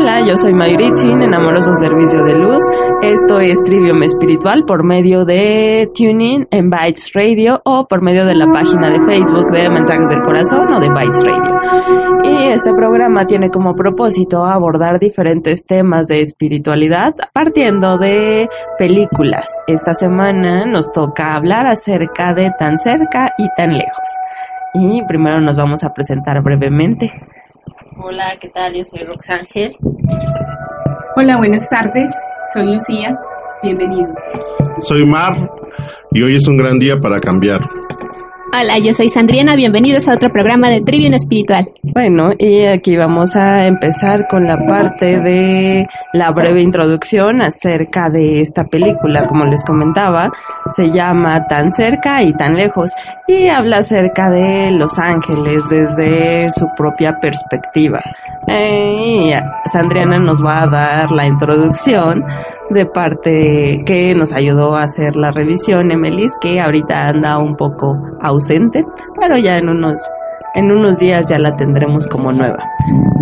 Hola, yo soy Mayritzin en Amoroso Servicio de Luz. Esto es Trivium Espiritual por medio de Tuning en Bytes Radio o por medio de la página de Facebook de Mensajes del Corazón o de Bytes Radio. Y este programa tiene como propósito abordar diferentes temas de espiritualidad partiendo de películas. Esta semana nos toca hablar acerca de tan cerca y tan lejos. Y primero nos vamos a presentar brevemente. Hola, ¿qué tal? Yo soy Roxángel. Hola, buenas tardes. Soy Lucía. Bienvenido. Soy Mar y hoy es un gran día para cambiar. Hola, yo soy Sandriana, bienvenidos a otro programa de Trivium Espiritual. Bueno, y aquí vamos a empezar con la parte de la breve introducción acerca de esta película. Como les comentaba, se llama Tan cerca y tan lejos y habla acerca de Los Ángeles desde su propia perspectiva. Eh, Sandriana nos va a dar la introducción de parte que nos ayudó a hacer la revisión, Emelis, que ahorita anda un poco ausente, pero ya en unos, en unos días ya la tendremos como nueva.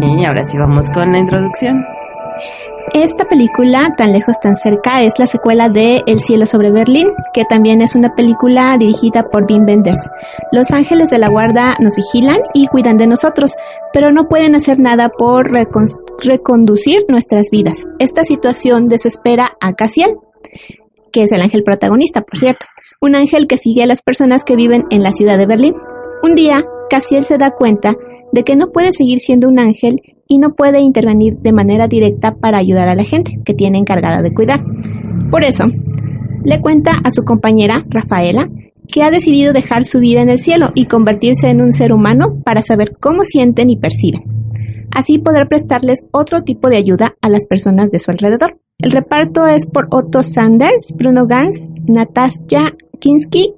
Y ahora sí vamos con la introducción. Esta película, Tan lejos, tan cerca, es la secuela de El cielo sobre Berlín, que también es una película dirigida por Wim Wenders. Los ángeles de la guarda nos vigilan y cuidan de nosotros, pero no pueden hacer nada por reconducir nuestras vidas. Esta situación desespera a Cassiel, que es el ángel protagonista, por cierto. Un ángel que sigue a las personas que viven en la ciudad de Berlín. Un día, Cassiel se da cuenta de que no puede seguir siendo un ángel y no puede intervenir de manera directa para ayudar a la gente que tiene encargada de cuidar. Por eso, le cuenta a su compañera, Rafaela, que ha decidido dejar su vida en el cielo y convertirse en un ser humano para saber cómo sienten y perciben. Así poder prestarles otro tipo de ayuda a las personas de su alrededor. El reparto es por Otto Sanders, Bruno Gans, Natasja Kinski,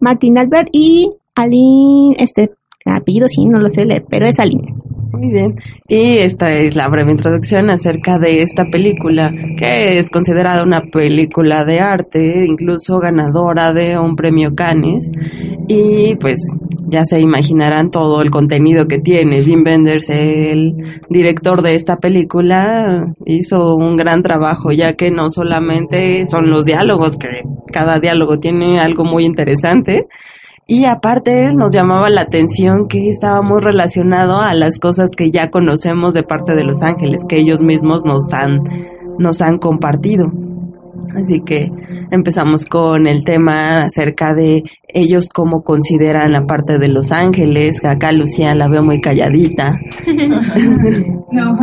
Martin Albert y Aline, este apellido sí, no lo sé leer, pero es Aline. Muy bien. Y esta es la breve introducción acerca de esta película, que es considerada una película de arte, incluso ganadora de un premio Cannes. Y pues ya se imaginarán todo el contenido que tiene. Wim Wenders, el director de esta película, hizo un gran trabajo, ya que no solamente son los diálogos, que cada diálogo tiene algo muy interesante, y aparte nos llamaba la atención que estaba muy relacionado a las cosas que ya conocemos de parte de los ángeles, que ellos mismos nos han, nos han compartido. Así que empezamos con el tema acerca de ellos cómo consideran la parte de los ángeles. Acá Lucía la veo muy calladita. no,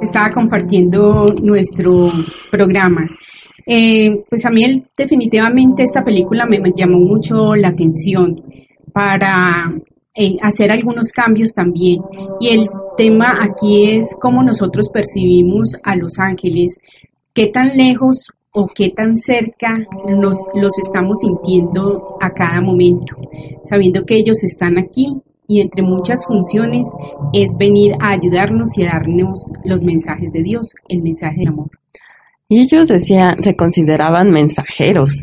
estaba compartiendo nuestro programa. Eh, pues a mí definitivamente esta película me, llamó mucho la atención para eh, hacer algunos cambios también. Y el tema aquí es cómo nosotros percibimos a los ángeles, qué tan lejos o qué tan cerca nos, los estamos sintiendo a cada momento, sabiendo que ellos están aquí y entre muchas funciones es venir a ayudarnos y a darnos los mensajes de Dios, el mensaje de amor. Y ellos decían, se consideraban mensajeros.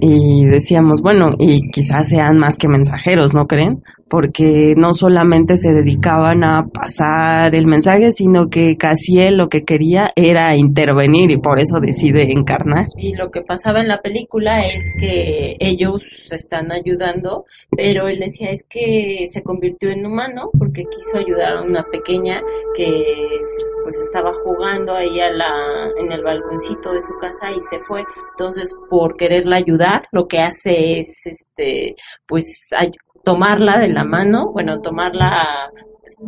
Y decíamos, bueno, y quizás sean más que mensajeros, ¿no creen? Porque no solamente se dedicaban a pasar el mensaje, sino que Casiel lo que quería era intervenir y por eso decide encarnar. Y lo que pasaba en la película es que ellos están ayudando, pero él decía es que se convirtió en humano porque quiso ayudar a una pequeña que pues estaba jugando ahí a la, en el balconcito de su casa y se fue. Entonces, por quererla ayudar, lo que hace es este pues tomarla de la mano, bueno, tomarla pues,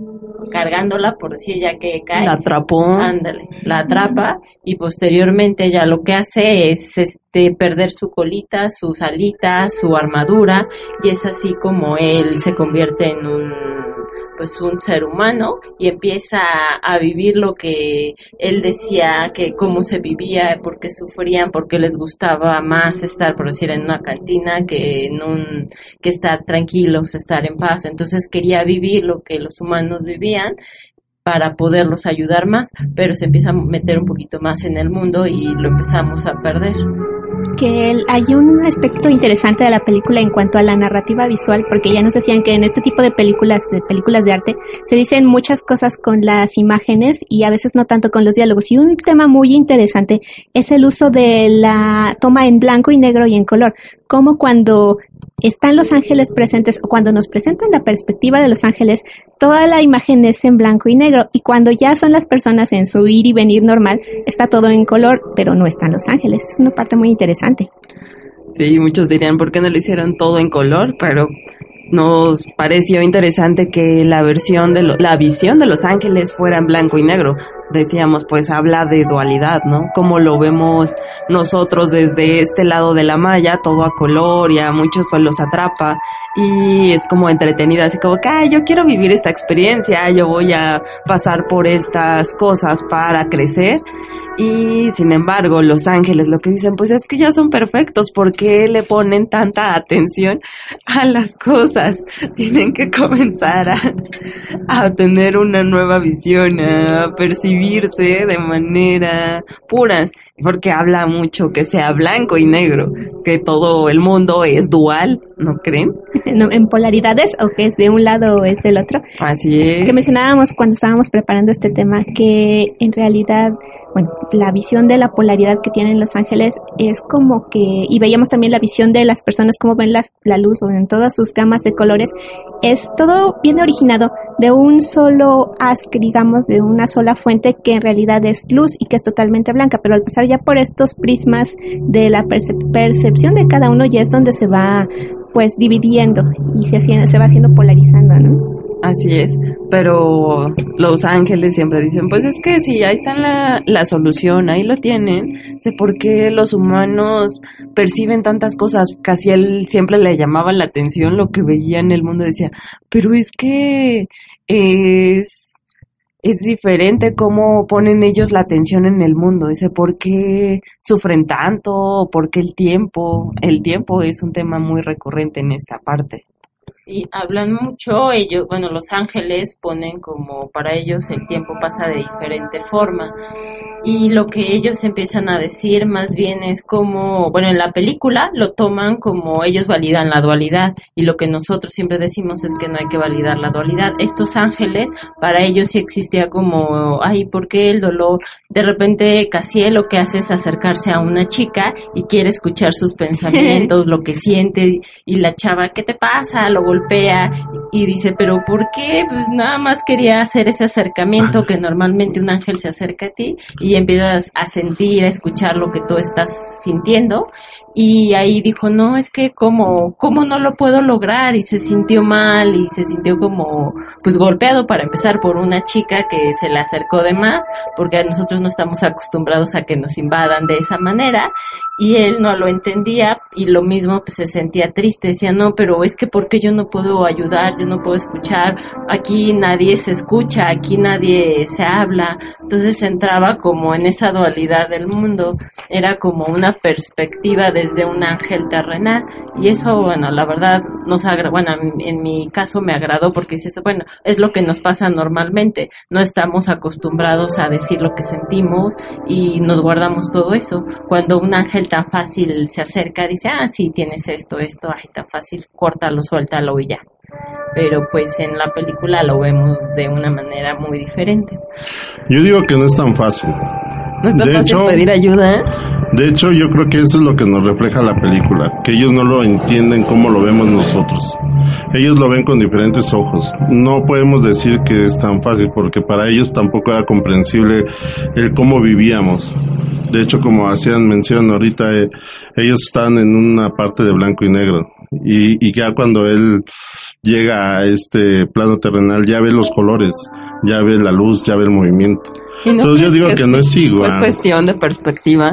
cargándola, por decir ya que cae. La atrapó. Ándale, la atrapa y posteriormente ella lo que hace es este perder su colita, sus alitas, su armadura y es así como él se convierte en un pues un ser humano y empieza a vivir lo que él decía que cómo se vivía, por qué sufrían, por qué les gustaba más estar, por decir, en una cantina que en un que estar tranquilos, estar en paz. Entonces quería vivir lo que los humanos vivían para poderlos ayudar más, pero se empieza a meter un poquito más en el mundo y lo empezamos a perder que hay un aspecto interesante de la película en cuanto a la narrativa visual, porque ya nos decían que en este tipo de películas, de películas de arte, se dicen muchas cosas con las imágenes y a veces no tanto con los diálogos. Y un tema muy interesante es el uso de la toma en blanco y negro y en color, como cuando están los ángeles presentes o cuando nos presentan la perspectiva de los ángeles, toda la imagen es en blanco y negro y cuando ya son las personas en su ir y venir normal, está todo en color, pero no están los ángeles. Es una parte muy interesante. Sí, muchos dirían, ¿por qué no lo hicieron todo en color? Pero nos pareció interesante que la versión de la visión de los ángeles fuera en blanco y negro. Decíamos, pues habla de dualidad, ¿no? Como lo vemos nosotros desde este lado de la malla, todo a color y a muchos pues los atrapa y es como entretenida, así como que, yo quiero vivir esta experiencia, yo voy a pasar por estas cosas para crecer y sin embargo los ángeles lo que dicen, pues es que ya son perfectos, ¿por qué le ponen tanta atención a las cosas? tienen que comenzar a, a tener una nueva visión, a percibirse de manera puras, porque habla mucho que sea blanco y negro, que todo el mundo es dual, ¿no creen? en polaridades o que es de un lado o es del otro. Así es. Que mencionábamos cuando estábamos preparando este tema que en realidad, bueno, la visión de la polaridad que tienen los ángeles es como que, y veíamos también la visión de las personas, como ven las, la luz en todas sus gamas de colores, es todo bien originado de un solo haz, digamos, de una sola fuente que en realidad es luz y que es totalmente blanca, pero al pasar ya por estos prismas de la percepción de cada uno ya es donde se va pues dividiendo y se, se va haciendo polarizando, ¿no? Así es, pero los ángeles siempre dicen, pues es que si ahí está la, la solución, ahí lo tienen, sé por qué los humanos perciben tantas cosas, casi él siempre le llamaba la atención lo que veía en el mundo, decía, pero es que es, es diferente cómo ponen ellos la atención en el mundo, dice, ¿por qué sufren tanto? ¿Por qué el tiempo? El tiempo es un tema muy recurrente en esta parte. Sí, hablan mucho, ellos, bueno, los ángeles ponen como para ellos el tiempo pasa de diferente forma y lo que ellos empiezan a decir más bien es como, bueno, en la película lo toman como ellos validan la dualidad y lo que nosotros siempre decimos es que no hay que validar la dualidad. Estos ángeles, para ellos sí existía como, ay, ¿por qué el dolor? De repente Casiel lo que hace es acercarse a una chica y quiere escuchar sus pensamientos, lo que siente y la chava, ¿qué te pasa? Golpea y dice, pero ¿por qué? Pues nada más quería hacer ese acercamiento que normalmente un ángel se acerca a ti y empiezas a sentir, a escuchar lo que tú estás sintiendo y ahí dijo, no, es que como, ¿cómo no lo puedo lograr? Y se sintió mal y se sintió como, pues golpeado para empezar por una chica que se le acercó de más, porque nosotros no estamos acostumbrados a que nos invadan de esa manera y él no lo entendía y lo mismo pues se sentía triste, decía, no, pero es que porque yo no puedo ayudar, yo no puedo escuchar, aquí nadie se escucha, aquí nadie se habla, entonces entraba como en esa dualidad del mundo, era como una perspectiva de de un ángel terrenal. Y eso, bueno, la verdad nos agrada, bueno, en mi caso me agradó porque dices, bueno, es lo que nos pasa normalmente. No estamos acostumbrados a decir lo que sentimos y nos guardamos todo eso. Cuando un ángel tan fácil se acerca, dice, ah, sí, tienes esto, esto, ay, tan fácil, córtalo, suéltalo y ya pero pues en la película lo vemos de una manera muy diferente. Yo digo que no es tan fácil. No es tan De fácil hecho- pedir ayuda, ¿eh? De hecho, yo creo que eso es lo que nos refleja la película, que ellos no lo entienden como lo vemos nosotros. Ellos lo ven con diferentes ojos. No podemos decir que es tan fácil porque para ellos tampoco era comprensible el cómo vivíamos. De hecho, como hacían mención ahorita, eh, ellos están en una parte de blanco y negro y, y ya cuando él llega a este plano terrenal ya ve los colores, ya ve la luz, ya ve el movimiento. No Entonces yo digo que no es igual. Es cuestión de perspectiva.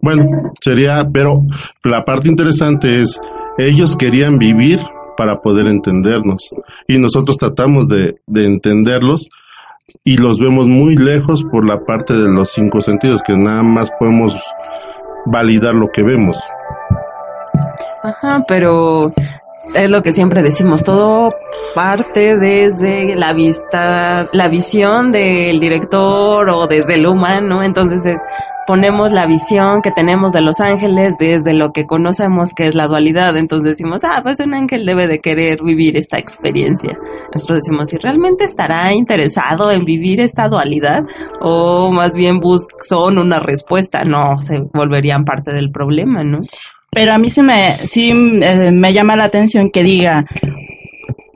Bueno, sería, pero la parte interesante es, ellos querían vivir para poder entendernos y nosotros tratamos de, de entenderlos y los vemos muy lejos por la parte de los cinco sentidos, que nada más podemos validar lo que vemos. Ajá, pero es lo que siempre decimos, todo parte desde la vista, la visión del director o desde el humano, entonces es ponemos la visión que tenemos de los ángeles desde lo que conocemos que es la dualidad, entonces decimos, ah, pues un ángel debe de querer vivir esta experiencia. Nosotros decimos, si realmente estará interesado en vivir esta dualidad o más bien son una respuesta, no, se volverían parte del problema, ¿no? Pero a mí sí me, sí, eh, me llama la atención que diga,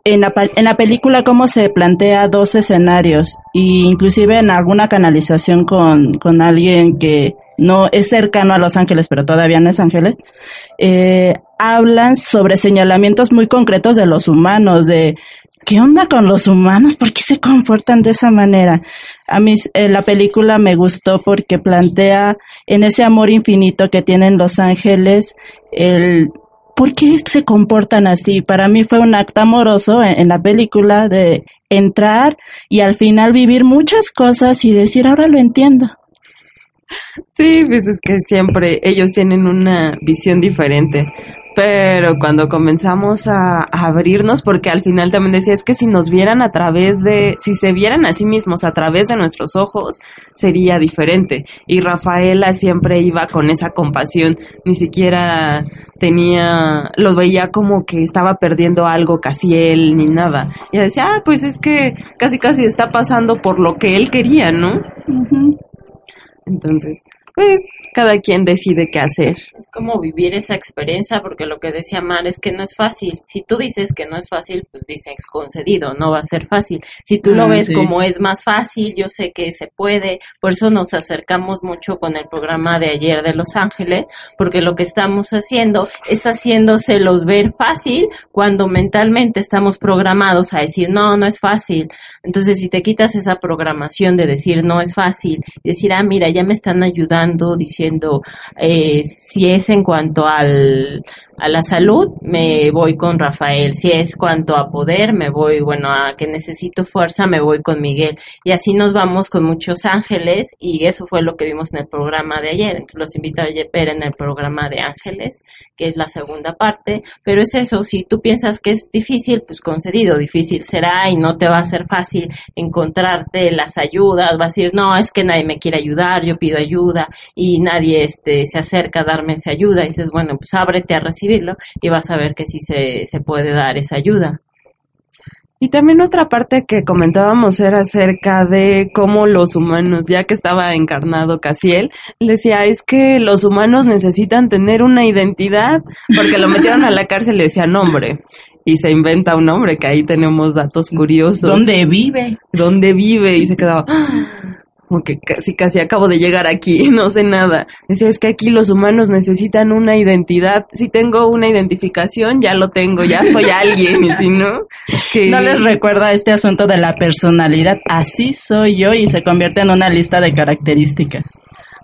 en la, en la película cómo se plantea dos escenarios, y inclusive en alguna canalización con, con alguien que no es cercano a Los Ángeles, pero todavía no es Ángeles, eh, hablan sobre señalamientos muy concretos de los humanos, de ¿qué onda con los humanos? ¿Por qué se comportan de esa manera? A mí eh, la película me gustó porque plantea en ese amor infinito que tienen los ángeles el ¿por qué se comportan así? Para mí fue un acto amoroso en, en la película de entrar y al final vivir muchas cosas y decir, ahora lo entiendo. Sí, pues es que siempre ellos tienen una visión diferente. Pero cuando comenzamos a, a abrirnos, porque al final también decía, es que si nos vieran a través de, si se vieran a sí mismos a través de nuestros ojos, sería diferente. Y Rafaela siempre iba con esa compasión, ni siquiera tenía, lo veía como que estaba perdiendo algo casi él, ni nada. Y decía, ah, pues es que casi casi está pasando por lo que él quería, ¿no? Entonces, pues cada quien decide qué hacer. Es como vivir esa experiencia, porque lo que decía Mar es que no es fácil. Si tú dices que no es fácil, pues dices concedido, no va a ser fácil. Si tú lo Ah, ves sí. como es más fácil, yo sé que se puede. Por eso nos acercamos mucho con el programa de ayer de Los Ángeles, porque lo que estamos haciendo es haciéndoselos ver fácil cuando mentalmente estamos programados a decir, no, no es fácil. Entonces, si te quitas esa programación de decir no es fácil, decir, ah, mira, ya me están ayudando diciendo, eh, si es en cuanto al, a la salud, me voy con Rafael. Si es cuanto a poder, me voy, bueno, a que necesito fuerza, me voy con Miguel. Y así nos vamos con muchos ángeles y eso fue lo que vimos en el programa de ayer. Entonces los invito a ver en el programa de ángeles, que es la segunda parte. Pero es eso, si tú piensas que es difícil, pues concedido, difícil será y no te va a ser fácil encontrarte las ayudas. Vas a decir, no, es que nadie me quiere ayudar, yo pido ayuda y nadie este, se acerca a darme esa ayuda. Y dices, bueno, pues ábrete a recibirlo y vas a ver que sí se, se puede dar esa ayuda. Y también otra parte que comentábamos era acerca de cómo los humanos, ya que estaba encarnado Casiel, decía, es que los humanos necesitan tener una identidad, porque lo metieron a la cárcel y le decía nombre. Y se inventa un nombre, que ahí tenemos datos curiosos. ¿Dónde vive? ¿Dónde vive? Y se quedaba, "Ah", como que casi, casi acabo de llegar aquí, no sé nada. Decía, es que aquí los humanos necesitan una identidad. Si tengo una identificación, ya lo tengo, ya soy alguien, y si no, que... ¿No les recuerda este asunto de la personalidad? Así soy yo y se convierte en una lista de características.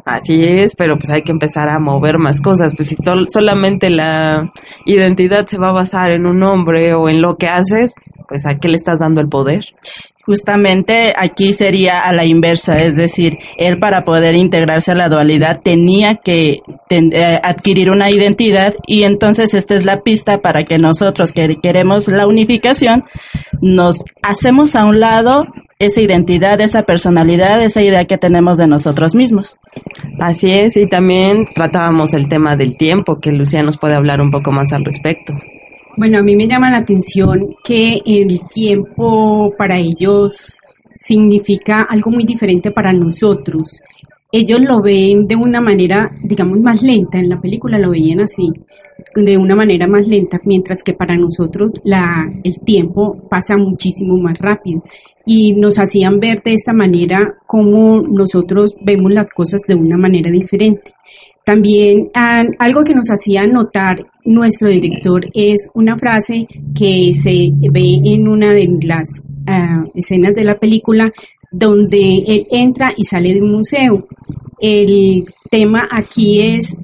Así es, pero pues hay que empezar a mover más cosas. Pues si solamente la identidad se va a basar en un nombre o en lo que haces, pues a qué le estás dando el poder. Justamente aquí sería a la inversa, es decir, él para poder integrarse a la dualidad tenía que eh, adquirir una identidad y entonces esta es la pista para que nosotros que queremos la unificación nos hacemos a un lado esa identidad, esa personalidad, esa idea que tenemos de nosotros mismos. Así es, y también tratábamos el tema del tiempo, que Lucía nos puede hablar un poco más al respecto. Bueno, a mí me llama la atención que el tiempo para ellos significa algo muy diferente para nosotros. Ellos lo ven de una manera, digamos, más lenta, en la película lo veían así, de una manera más lenta, mientras que para nosotros la, el tiempo pasa muchísimo más rápido. Y nos hacían ver de esta manera cómo nosotros vemos las cosas de una manera diferente. También algo que nos hacía notar nuestro director es una frase que se ve en una de las ah, escenas de la película donde él entra y sale de un museo. El tema aquí es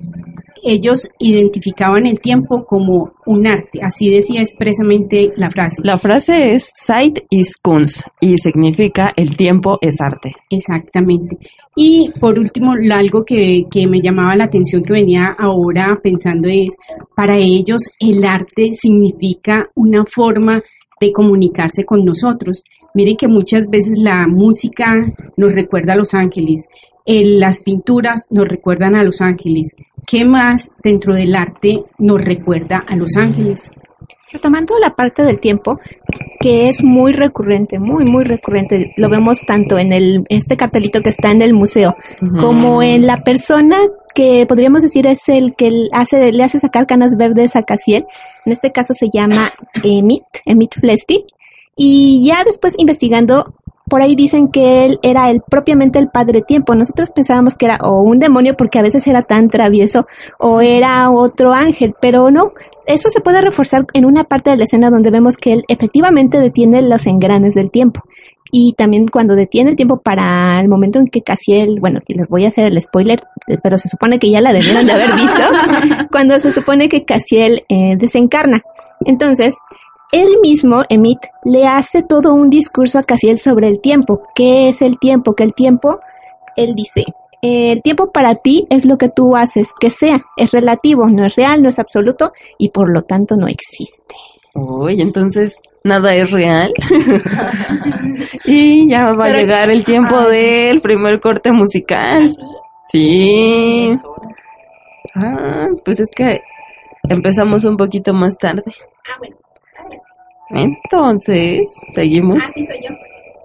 ellos identificaban el tiempo como un arte, así decía expresamente la frase. La frase es Zeit is Kunst y significa el tiempo es arte. Exactamente. Y por último, algo que, que me llamaba la atención que venía ahora pensando es, para ellos el arte significa una forma de comunicarse con nosotros. Miren que muchas veces la música nos recuerda a los ángeles, las pinturas nos recuerdan a los ángeles. ¿Qué más dentro del arte nos recuerda a los ángeles? Retomando la parte del tiempo, que es muy recurrente, muy, muy recurrente, lo vemos tanto en el, este cartelito que está en el museo, como en la persona que podríamos decir es el que hace, le hace sacar canas verdes a Casiel. En este caso se llama Emit, Emit Flesti. Y ya después investigando por ahí dicen que él era el propiamente el padre tiempo. Nosotros pensábamos que era o un demonio porque a veces era tan travieso o era otro ángel, pero no. Eso se puede reforzar en una parte de la escena donde vemos que él efectivamente detiene los engranes del tiempo. Y también cuando detiene el tiempo para el momento en que Casiel, bueno, les voy a hacer el spoiler, pero se supone que ya la debieron de haber visto, cuando se supone que Casiel eh, desencarna. Entonces, él mismo, Emit, le hace todo un discurso a Casiel sobre el tiempo. ¿Qué es el tiempo? Que el tiempo, él dice, el tiempo para ti es lo que tú haces que sea, es relativo, no es real, no es absoluto y por lo tanto no existe. Uy, entonces nada es real. y ya va a llegar el tiempo del primer corte musical. Sí. Ah, pues es que empezamos un poquito más tarde. Ah, bueno. Entonces, seguimos.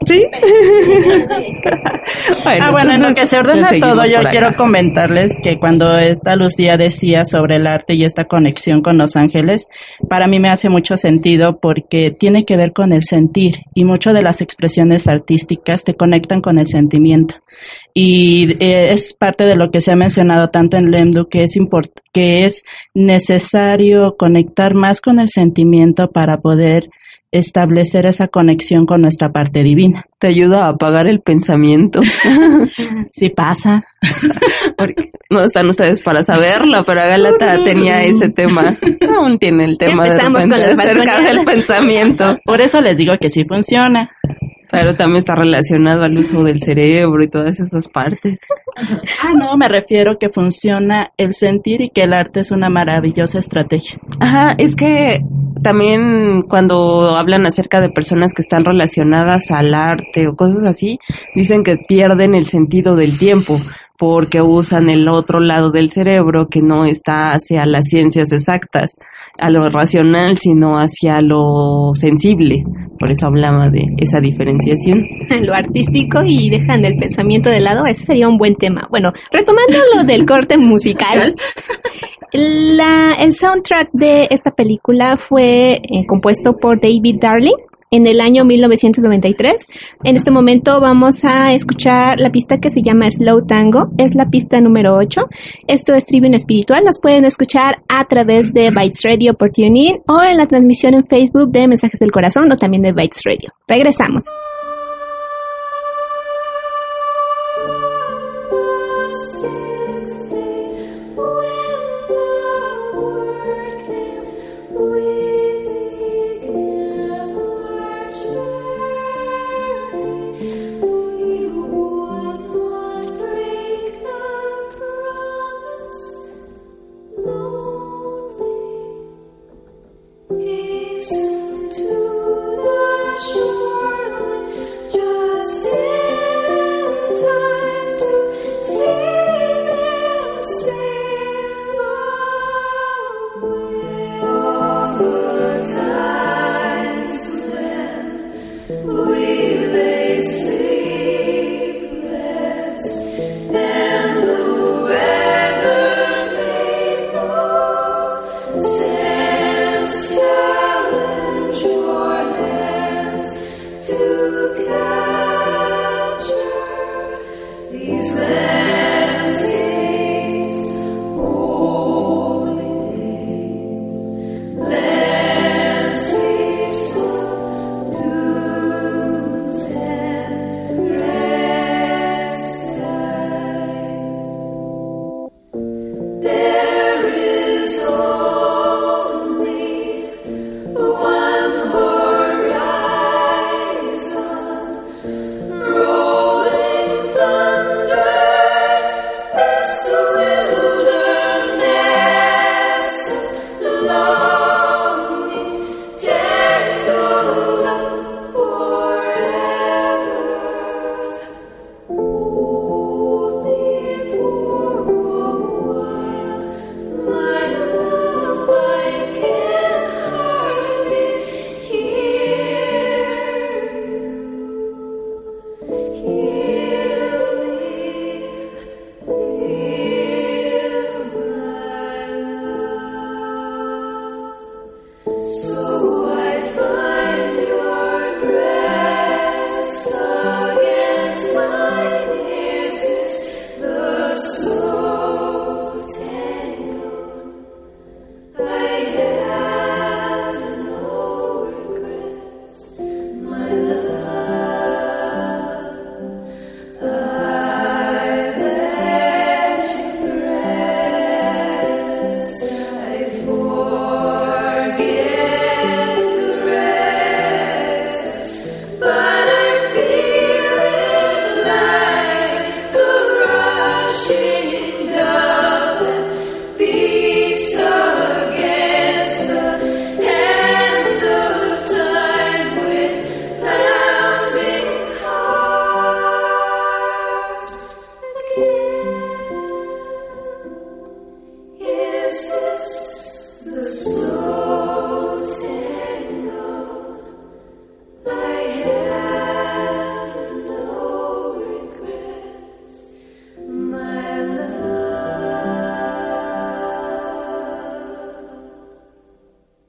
Sí. bueno, ah, bueno, en lo que se ordena todo, yo quiero comentarles que cuando esta Lucía decía sobre el arte y esta conexión con los ángeles, para mí me hace mucho sentido porque tiene que ver con el sentir y mucho de las expresiones artísticas te conectan con el sentimiento. Y eh, es parte de lo que se ha mencionado tanto en Lemdu que es que es necesario conectar más con el sentimiento para poder establecer esa conexión con nuestra parte divina. Te ayuda a apagar el pensamiento. sí pasa. Porque no están ustedes para saberlo, pero Galata tenía ese tema. Aún tiene el tema de repente acerca del pensamiento. Por eso les digo que sí funciona. Pero también está relacionado al uso del cerebro y todas esas partes. Ah, no, me refiero que funciona el sentir y que el arte es una maravillosa estrategia. Ajá, es que también cuando hablan acerca de personas que están relacionadas al arte o cosas así, dicen que pierden el sentido del tiempo porque usan el otro lado del cerebro que no está hacia las ciencias exactas, a lo racional, sino hacia lo sensible. Por eso hablaba de esa diferenciación. Lo artístico y dejan el pensamiento de lado, ese sería un buen tema. Bueno, retomando lo del corte musical, la, el soundtrack de esta película fue eh, compuesto por David Darling en el año 1993. En este momento vamos a escuchar la pista que se llama Slow Tango, es la pista número 8. Esto es Tribune Espiritual, las pueden escuchar a través de Bytes Radio por TuneIn o en la transmisión en Facebook de Mensajes del Corazón o también de Bytes Radio. Regresamos. listen to the show. These lands.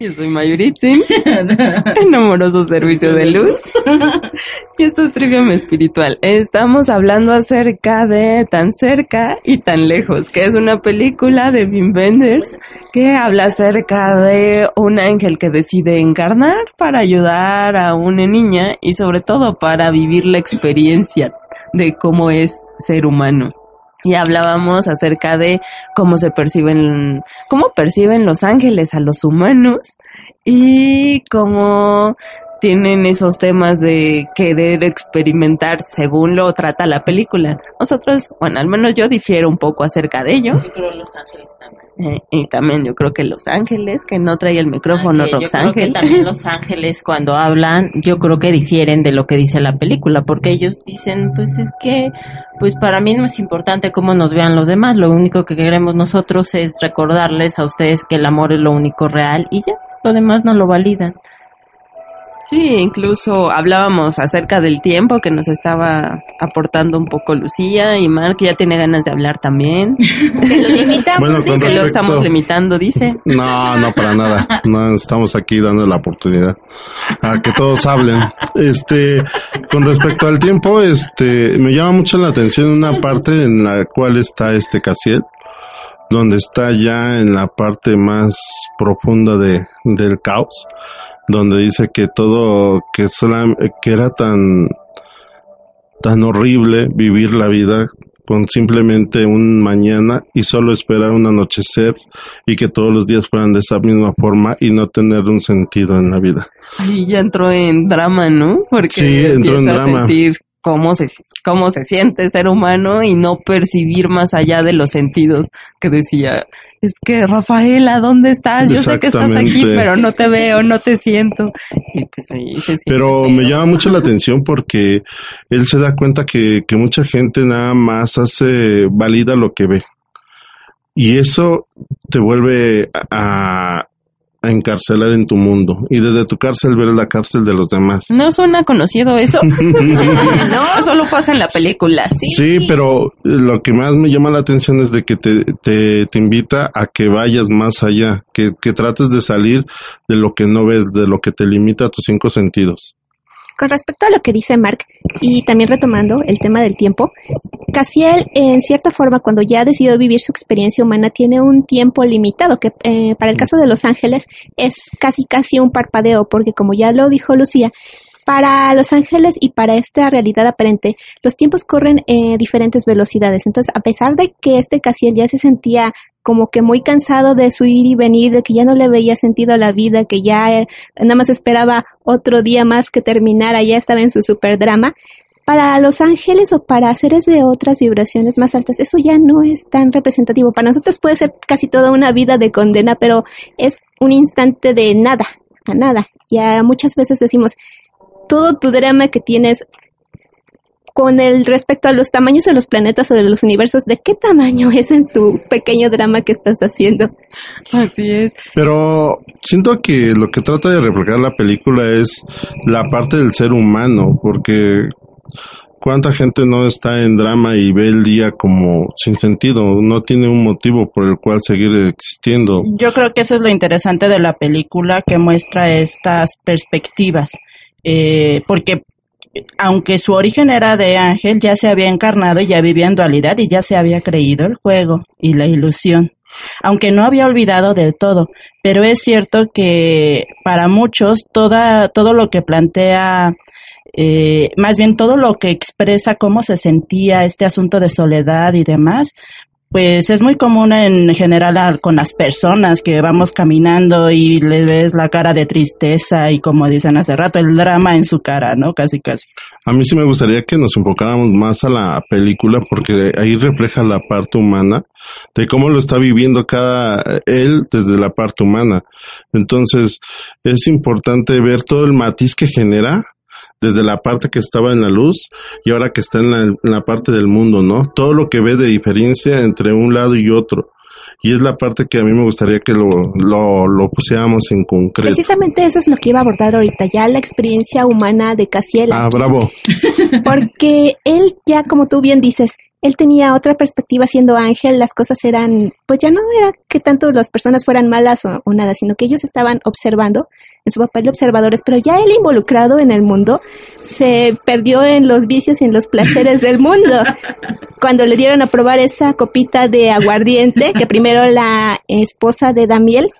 Yo soy Mayuritzin, en amoroso servicio de luz. y esto es Trivium Espiritual. Estamos hablando acerca de Tan cerca y tan lejos, que es una película de Wim Wenders que habla acerca de un ángel que decide encarnar para ayudar a una niña y sobre todo para vivir la experiencia de cómo es ser humano y hablábamos acerca de cómo se perciben, cómo perciben los ángeles a los humanos y cómo tienen esos temas de querer experimentar según lo trata la película. Nosotros, bueno, al menos yo difiero un poco acerca de ello. Yo creo Los Ángeles también. Eh, y también yo creo que Los Ángeles, que no trae el micrófono Ah, que Rox yo creo que Ángel. también Los Ángeles cuando hablan, yo creo que difieren de lo que dice la película, porque ellos dicen, pues es que, pues para mí no es importante cómo nos vean los demás, lo único que queremos nosotros es recordarles a ustedes que el amor es lo único real y ya, lo demás no lo validan. Sí, incluso hablábamos acerca del tiempo que nos estaba aportando un poco Lucía y Mark ya tiene ganas de hablar también. Que lo limitamos. Bueno, con Que lo respecto- estamos limitando, dice. No, no para nada. No estamos aquí dando la oportunidad a que todos hablen. Este, con respecto al tiempo, este, me llama mucho la atención una parte en la cual está este Casiel, donde está ya en la parte más profunda de, del caos, donde dice que todo, que sola, que era tan, tan horrible vivir la vida con simplemente un mañana y solo esperar un anochecer y que todos los días fueran de esa misma forma y no tener un sentido en la vida. Ahí ya entró en drama, ¿no? Porque Sí, entró en a drama. sentir cómo se, cómo se siente ser humano y no percibir más allá de los sentidos que decía, es que Rafaela, ¿dónde estás? Yo sé que estás aquí, pero no te veo, no te siento. Y pues ahí se siente Pero feo. me llama mucho la atención porque él se da cuenta que, que mucha gente nada más hace valida lo que ve. Y eso te vuelve a, a encarcelar en tu mundo. Y desde tu cárcel ver la cárcel de los demás. ¿No suena conocido eso? no, solo pasa en la película. Sí, pero lo que más me llama la atención es de que te, te, te invita a que vayas más allá, que, que trates de salir de lo que no ves, de lo que te limita a tus cinco sentidos. Con respecto a lo que dice Mark, y también retomando el tema del tiempo, Casiel, en cierta forma, cuando ya ha decidido vivir su experiencia humana, tiene un tiempo limitado, que eh, para el caso de Los Ángeles es casi casi un parpadeo, porque como ya lo dijo Lucía, para Los Ángeles y para esta realidad aparente, los tiempos corren en diferentes velocidades. Entonces, a pesar de que este Casiel ya se sentía como que muy cansado de su ir y venir, de que ya no le veía sentido a la vida, que ya eh, nada más esperaba otro día más que terminara, ya estaba en su super drama. Para los ángeles o para seres de otras vibraciones más altas, eso ya no es tan representativo. Para nosotros puede ser casi toda una vida de condena, pero es un instante de nada, a nada. Ya muchas veces decimos, todo tu drama que tienes con el respecto a los tamaños de los planetas o de los universos, ¿de qué tamaño es en tu pequeño drama que estás haciendo? Así es. Pero siento que lo que trata de reflejar la película es la parte del ser humano, porque cuánta gente no está en drama y ve el día como sin sentido, no tiene un motivo por el cual seguir existiendo. Yo creo que eso es lo interesante de la película que muestra estas perspectivas. Eh, porque aunque su origen era de ángel, ya se había encarnado y ya vivía en dualidad y ya se había creído el juego y la ilusión. Aunque no había olvidado del todo, pero es cierto que para muchos toda, todo lo que plantea, eh, más bien todo lo que expresa cómo se sentía este asunto de soledad y demás, pues es muy común en general con las personas que vamos caminando y le ves la cara de tristeza y como dicen hace rato, el drama en su cara, ¿no? Casi, casi. A mí sí me gustaría que nos enfocáramos más a la película porque ahí refleja la parte humana de cómo lo está viviendo cada él desde la parte humana. Entonces, es importante ver todo el matiz que genera desde la parte que estaba en la luz y ahora que está en la, parte del mundo, ¿no? Todo lo que ve de diferencia entre un lado y otro. Y es la parte que a mí me gustaría que lo, lo, lo pusiéramos en concreto. Precisamente eso es lo que iba a abordar ahorita, ya la experiencia humana de Casiel. Ah, bravo. Porque él ya, como tú bien dices, él tenía otra perspectiva siendo ángel, las cosas eran, pues ya no era que tanto las personas fueran malas o, nada, sino que ellos estaban observando en su papel de observadores, pero ya él involucrado en el mundo se perdió en los vicios y en los placeres del mundo. Cuando le dieron a probar esa copita de aguardiente, que primero la esposa de Damiel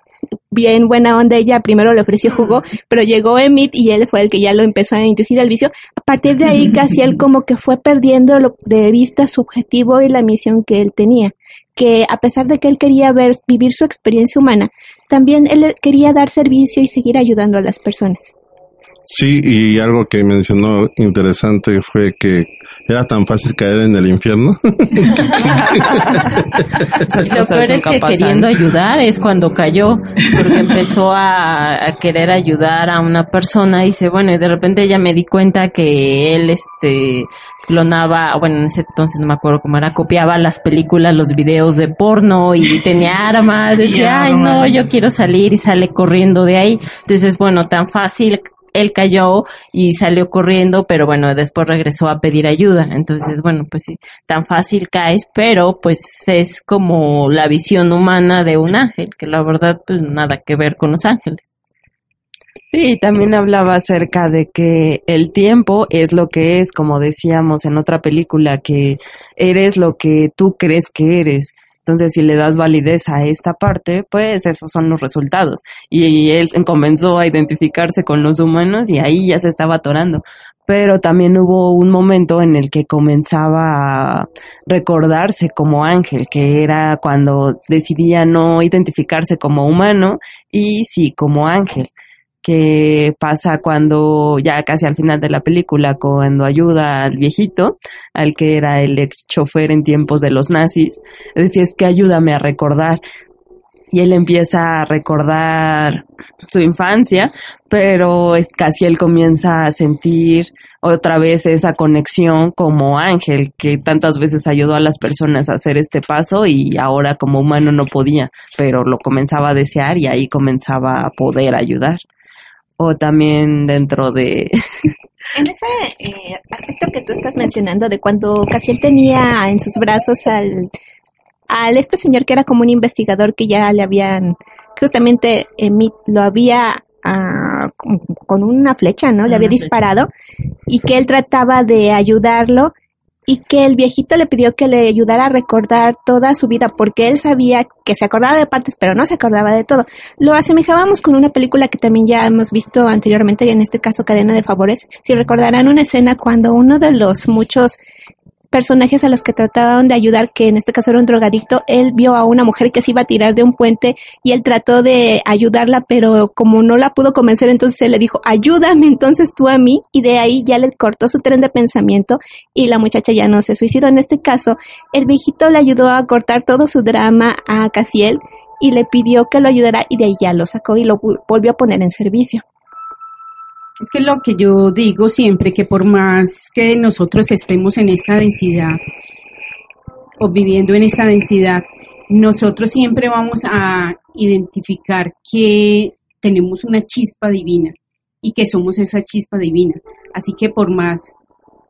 bien buena onda, ella primero le ofreció jugo, pero llegó Emit y él fue el que ya lo empezó a inducir al vicio. Partir de ahí casi él como que fue perdiendo de vista su objetivo y la misión que él tenía, que a pesar de que él quería ver, vivir su experiencia humana, también él quería dar servicio y seguir ayudando a las personas. Sí, y algo que mencionó interesante fue que era tan fácil caer en el infierno. lo peor es que queriendo ayudar es cuando cayó, porque empezó a, querer ayudar a una persona y dice, bueno, y de repente ya me di cuenta que él, este, clonaba, bueno, en ese entonces no me acuerdo cómo era, copiaba las películas, los videos de porno y tenía armas, decía, ay no, yo quiero salir y sale corriendo de ahí. Entonces, bueno, tan fácil él cayó y salió corriendo, pero bueno, después regresó a pedir ayuda. Entonces, bueno, pues sí, tan fácil caes, pero pues es como la visión humana de un ángel, que la verdad, pues nada que ver con los ángeles. Sí, también hablaba acerca de que el tiempo es lo que es, como decíamos en otra película, que eres lo que tú crees que eres. Entonces, si le das validez a esta parte, pues esos son los resultados. Y él comenzó a identificarse con los humanos y ahí ya se estaba atorando. Pero también hubo un momento en el que comenzaba a recordarse como ángel, que era cuando decidía no identificarse como humano y sí como ángel que pasa cuando ya casi al final de la película, cuando ayuda al viejito, al que era el ex chofer en tiempos de los nazis, decía es que ayúdame a recordar. Y él empieza a recordar su infancia, pero casi él comienza a sentir otra vez esa conexión como ángel que tantas veces ayudó a las personas a hacer este paso y ahora como humano no podía, pero lo comenzaba a desear y ahí comenzaba a poder ayudar o también dentro de... En ese eh, aspecto que tú estás mencionando de cuando casi él tenía en sus brazos al, al este señor que era como un investigador que ya le habían, justamente lo había con una flecha, ¿no? Le había disparado y que él trataba de ayudarlo y que el viejito le pidió que le ayudara a recordar toda su vida porque él sabía que se acordaba de partes pero no se acordaba de todo. Lo asemejábamos con una película que también ya hemos visto anteriormente, en este caso Cadena de Favores. Si recordarán una escena cuando uno de los muchos personajes a los que trataban de ayudar, que en este caso era un drogadicto, él vio a una mujer que se iba a tirar de un puente y él trató de ayudarla, pero como no la pudo convencer, entonces él le dijo, ayúdame entonces tú a mí, y de ahí ya le cortó su tren de pensamiento y la muchacha ya no se suicidó. En este caso, el viejito le ayudó a cortar todo su drama a Casiel y le pidió que lo ayudara y de ahí ya lo sacó y lo volvió a poner en servicio. Es que lo que yo digo siempre, que por más que nosotros estemos en esta densidad o viviendo en esta densidad, nosotros siempre vamos a identificar que tenemos una chispa divina y que somos esa chispa divina. Así que por más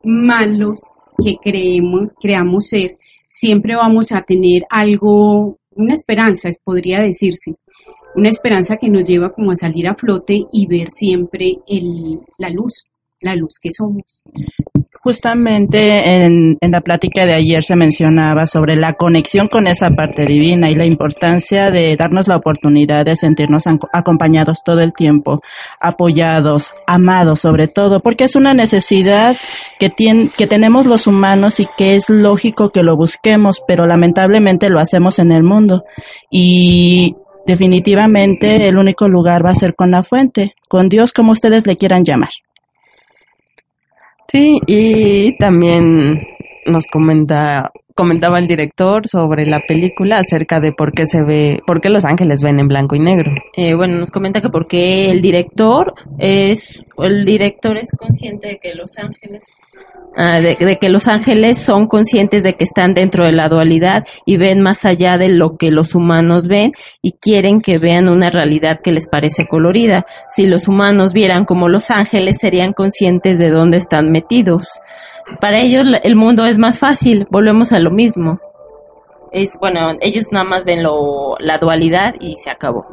malos que creemos, creamos ser, siempre vamos a tener algo, una esperanza, podría decirse una esperanza que nos lleva como a salir a flote y ver siempre el, la luz, la luz que somos. Justamente en, la plática de ayer se mencionaba sobre la conexión con esa parte divina y la importancia de darnos la oportunidad de sentirnos acompañados todo el tiempo, apoyados, amados sobre todo, porque es una necesidad que, tiene, que tenemos los humanos y que es lógico que lo busquemos, pero lamentablemente lo hacemos en el mundo. Y definitivamente el único lugar va a ser con la fuente, con Dios como ustedes le quieran llamar. Sí, y también nos comenta comentaba el director sobre la película acerca de por qué se ve, por qué Los Ángeles ven en blanco y negro. Eh, bueno, nos comenta que porque el director es, el director es consciente de que Los Ángeles Ah, de, que los ángeles son conscientes de que están dentro de la dualidad y ven más allá de lo que los humanos ven y quieren que vean una realidad que les parece colorida. Si los humanos vieran como los ángeles, serían conscientes de dónde están metidos. Para ellos el mundo es más fácil, volvemos a lo mismo. Es bueno, ellos nada más ven lo, la dualidad y se acabó.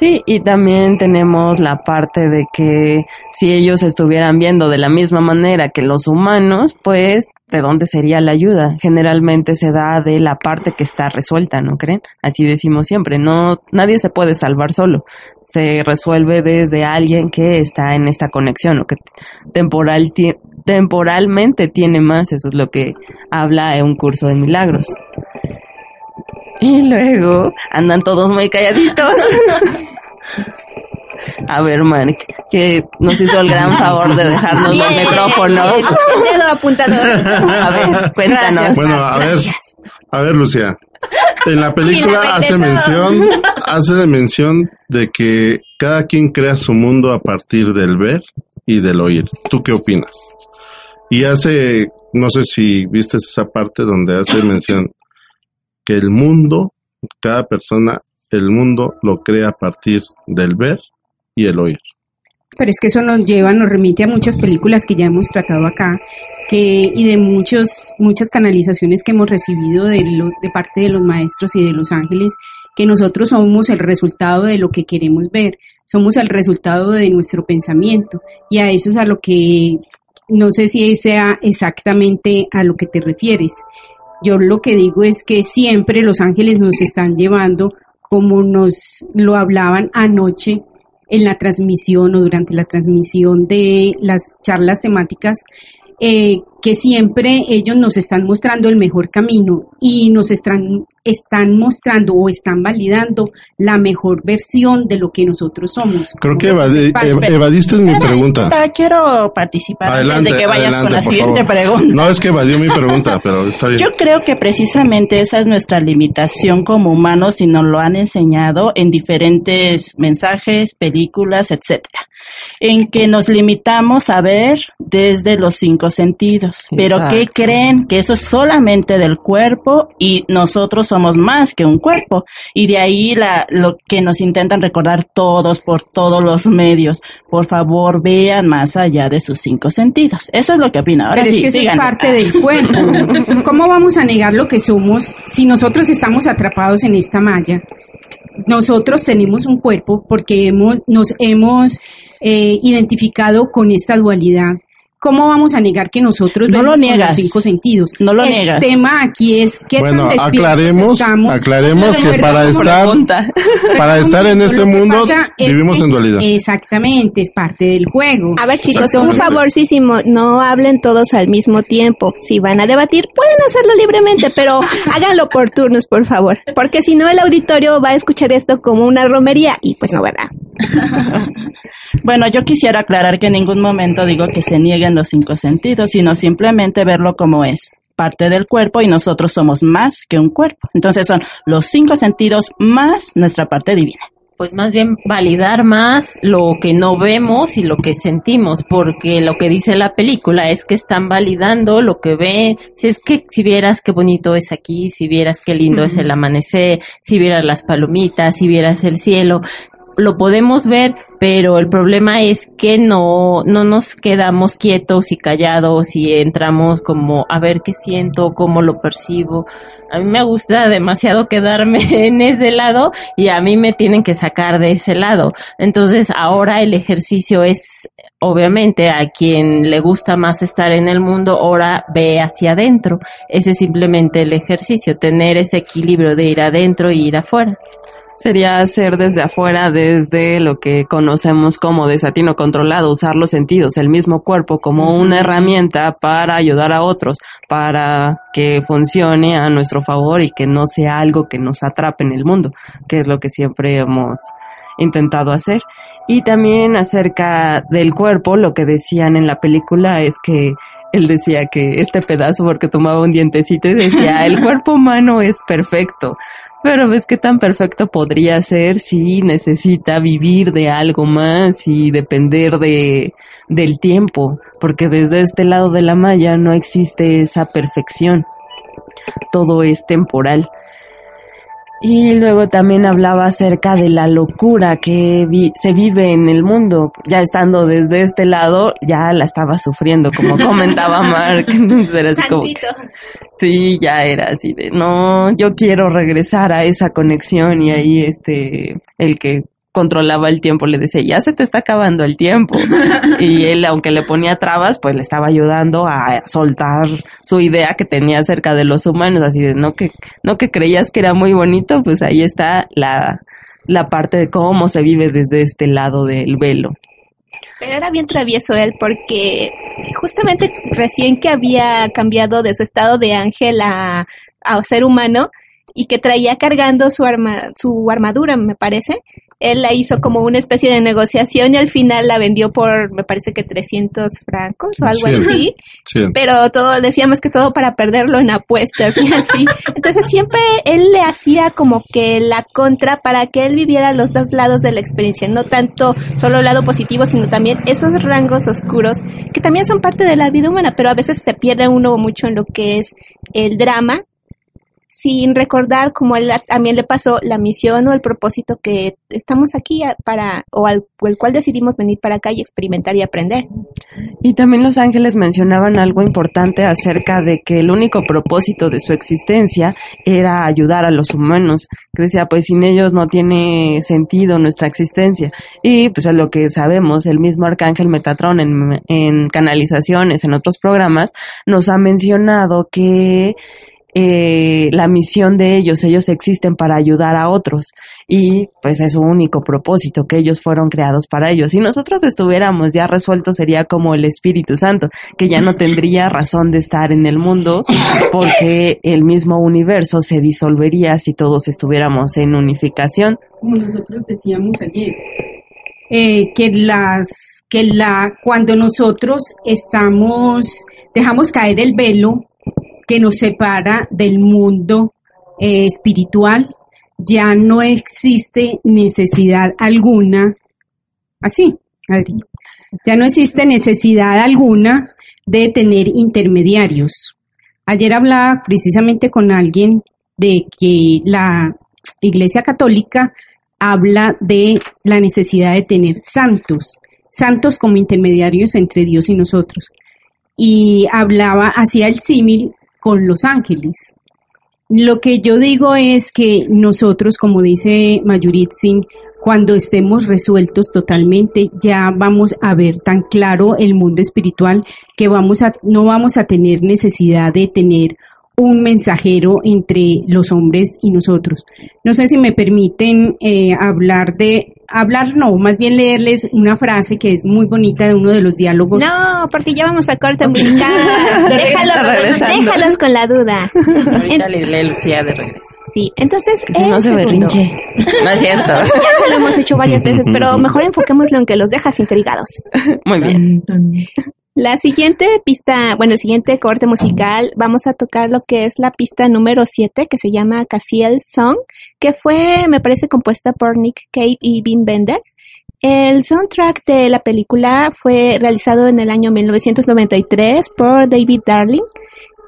Sí, y también tenemos la parte de que si ellos estuvieran viendo de la misma manera que los humanos, pues ¿de dónde sería la ayuda? Generalmente se da de la parte que está resuelta, ¿no creen? Así decimos siempre, no nadie se puede salvar solo. Se resuelve desde alguien que está en esta conexión o que temporal temporalmente tiene más, eso es lo que habla en un curso de milagros. Y luego andan todos muy calladitos. A ver, Mark, que nos hizo el gran favor de dejarnos los micrófonos. El dedo apuntador. A ver, cuéntanos. Bueno, a ver, a ver, Lucía. En la película hace mención, hace mención de que cada quien crea su mundo a partir del ver y del oír. ¿Tú qué opinas? Y hace, no sé si viste esa parte donde hace mención que el mundo, cada persona, el mundo lo crea a partir del ver y el oír. Pero es que eso nos lleva, nos remite a muchas películas que ya hemos tratado acá, que, y de muchos, muchas canalizaciones que hemos recibido de, de parte de los maestros y de los ángeles, que nosotros somos el resultado de lo que queremos ver, somos el resultado de nuestro pensamiento, y a eso es a lo que no sé si sea exactamente a lo que te refieres. Yo lo que digo es que siempre los ángeles nos están llevando, como nos lo hablaban anoche en la transmisión o durante la transmisión de las charlas temáticas, eh, que siempre ellos nos están mostrando el mejor camino y nos están, están mostrando o están validando la mejor versión de lo que nosotros somos. Creo que evadiste mi pregunta. Quiero participar antes de que vayas con la siguiente pregunta. No, es que evadió mi pregunta, pero está bien. Yo creo que precisamente esa es nuestra limitación como humanos y nos lo han enseñado en diferentes mensajes, películas, etcétera, en que nos limitamos a ver desde los cinco sentidos pero ¿qué creen? Que eso es solamente del cuerpo y nosotros somos más que un cuerpo. Y de ahí la, lo que nos intentan recordar todos por todos los medios. Por favor, vean más allá de sus cinco sentidos. Eso es lo que opino. Ahora pero sí, es que eso es parte del cuerpo. ¿Cómo vamos a negar lo que somos si nosotros estamos atrapados en esta malla? nosotros tenemos un cuerpo porque hemos, nos hemos eh, identificado con esta dualidad ¿cómo vamos a negar que nosotros no vemos lo niegas. los cinco sentidos? No lo el niegas. tema aquí es que Bueno, aclaremos, aclaremos que para estar, para estar en este mundo vivimos en dualidad. Exactamente, es parte del juego. A ver chicos, un favorcísimo, no hablen todos al mismo tiempo. Si van a debatir, pueden hacerlo libremente, pero háganlo por turnos, por favor. Porque si no, el auditorio va a escuchar esto como una romería y pues no, ¿verdad? bueno, yo quisiera aclarar que en ningún momento digo que se nieguen los cinco sentidos, sino simplemente verlo como es parte del cuerpo y nosotros somos más que un cuerpo. Entonces son los cinco sentidos más nuestra parte divina. Pues más bien validar más lo que no vemos y lo que sentimos, porque lo que dice la película es que están validando lo que ven. Si es que si vieras qué bonito es aquí, si vieras qué lindo es el amanecer, si vieras las palomitas, si vieras el cielo, lo podemos ver, pero el problema es que no, no nos quedamos quietos y callados y entramos como a ver qué siento, cómo lo percibo. A mí me gusta demasiado quedarme en ese lado y a mí me tienen que sacar de ese lado. Entonces ahora el ejercicio es, obviamente, a quien le gusta más estar en el mundo, ahora ve hacia adentro. Ese es simplemente el ejercicio, tener ese equilibrio de ir adentro e ir afuera sería hacer desde afuera, desde lo que conocemos como desatino controlado, usar los sentidos, el mismo cuerpo como una herramienta para ayudar a otros, para que funcione a nuestro favor y que no sea algo que nos atrape en el mundo, que es lo que siempre hemos intentado hacer. Y también acerca del cuerpo, lo que decían en la película es que él decía que este pedazo, porque tomaba un dientecito y decía, el cuerpo humano es perfecto. Pero ves qué tan perfecto podría ser si necesita vivir de algo más y depender de, del tiempo, porque desde este lado de la malla no existe esa perfección. Todo es temporal. Y luego también hablaba acerca de la locura que se vive en el mundo. Ya estando desde este lado, ya la estaba sufriendo, como comentaba Mark. Entonces era así como. sí, ya era así de, no, yo quiero regresar a esa conexión y ahí este, el que controlaba el tiempo, le decía, ya se te está acabando el tiempo. y él, aunque le ponía trabas, pues le estaba ayudando a soltar su idea que tenía acerca de los humanos, así de no que, no que creías que era muy bonito, pues ahí está la, la parte de cómo se vive desde este lado del velo. Pero era bien travieso él porque justamente recién que había cambiado de su estado de ángel a, a ser humano y que traía cargando su, arma, su armadura, me parece, él la hizo como una especie de negociación y al final la vendió por, me parece que 300 francos o algo así. Pero todo, decíamos que todo para perderlo en apuestas y así. Entonces siempre él le hacía como que la contra para que él viviera los dos lados de la experiencia, no tanto solo el lado positivo, sino también esos rangos oscuros que también son parte de la vida humana, pero a veces se pierde uno mucho en lo que es el drama sin recordar como él también le pasó la misión o el propósito que estamos aquí para o al el cual decidimos venir para acá y experimentar y aprender. Y también los ángeles mencionaban algo importante acerca de que el único propósito de su existencia era ayudar a los humanos, que decía, pues sin ellos no tiene sentido nuestra existencia. Y pues es lo que sabemos, el mismo arcángel Metatron en, en canalizaciones, en otros programas, nos ha mencionado que eh, la misión de ellos, ellos existen para ayudar a otros y pues es su único propósito, que ellos fueron creados para ellos. Si nosotros estuviéramos ya resueltos sería como el Espíritu Santo, que ya no tendría razón de estar en el mundo porque el mismo universo se disolvería si todos estuviéramos en unificación. Como nosotros decíamos ayer, eh, que las que la cuando nosotros estamos dejamos caer el velo que nos separa del mundo eh, espiritual, ya no existe necesidad alguna, así, ya no existe necesidad alguna de tener intermediarios. Ayer hablaba precisamente con alguien de que la Iglesia Católica habla de la necesidad de tener santos, santos como intermediarios entre Dios y nosotros. Y hablaba, hacía el símil con los ángeles. Lo que yo digo es que nosotros, como dice Mayurit Singh, cuando estemos resueltos totalmente, ya vamos a ver tan claro el mundo espiritual que vamos a, no vamos a tener necesidad de tener un mensajero entre los hombres y nosotros. No sé si me permiten eh, hablar de, hablar no, más bien leerles una frase que es muy bonita de uno de los diálogos. No, porque ya vamos a corte umbilical. déjalos, déjalos con la duda. Ahorita le lee Lucía de regreso. Sí, entonces... Que si no se berrinche. No es cierto. Ya se lo hemos hecho varias veces, pero mejor enfoquémoslo en que los dejas intrigados. Muy bien. La siguiente pista, bueno, el siguiente corte musical, vamos a tocar lo que es la pista número 7, que se llama Cassiel Song, que fue, me parece, compuesta por Nick Cave y Vin Benders. El soundtrack de la película fue realizado en el año 1993 por David Darling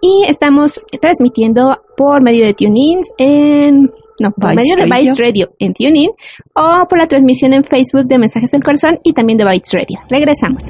y estamos transmitiendo por medio de TuneIn en no, por medio de Radio. Bytes Radio en TuneIn o por la transmisión en Facebook de Mensajes del Corazón y también de Bytes Radio. Regresamos.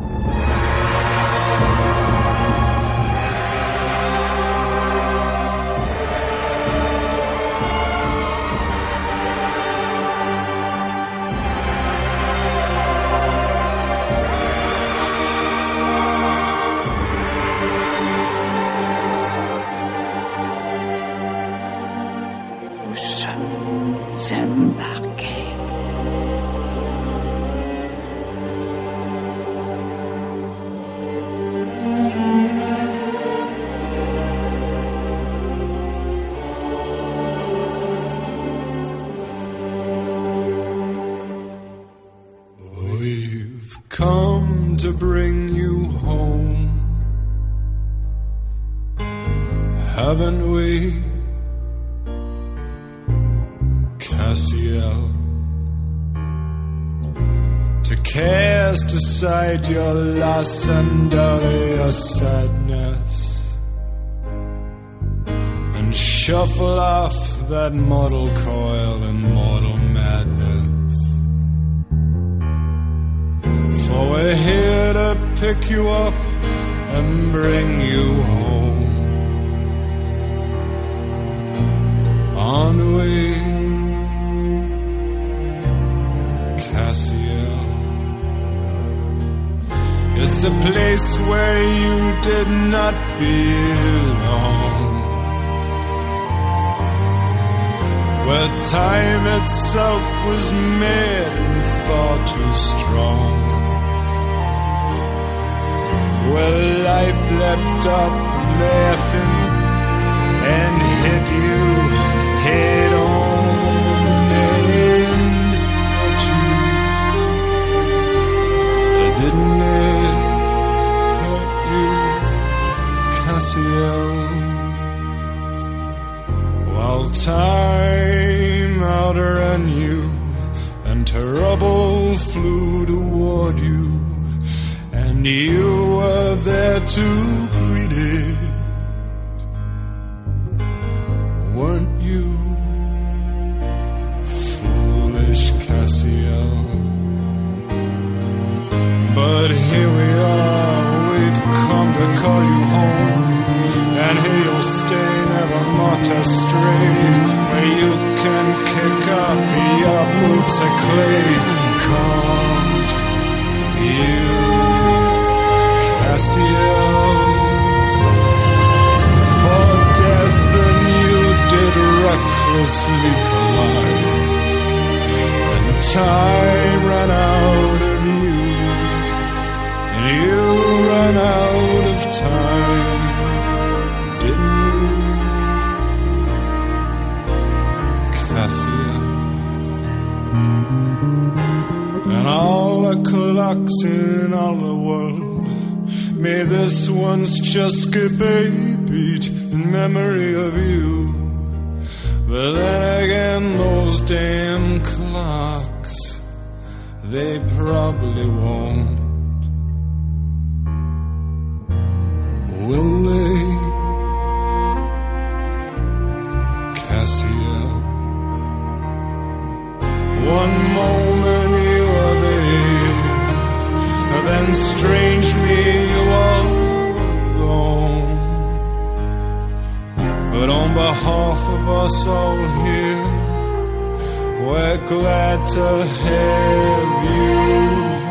Aside your loss and all your sadness, and shuffle off that mortal coil and mortal madness. For we're here to pick you up and bring you home. On way, Cassiel. It's a place where you did not belong. Where time itself was made and far too strong where life leapt up laughing and hit you head on Cassiel? While time outran you and trouble flew toward you and you were there to greet it, weren't you, foolish Cassiel? But here we are, we've come to call you more to where you can kick off your boots of clay. Can't you? Cassiel. For death and you did recklessly collide, and time ran out of you, and you ran out of time, clocks in all the world May this one's just skip a beat in memory of you. But then again, those damn clocks, they probably won't. and me you are alone. But on behalf of us all here, we're glad to have you.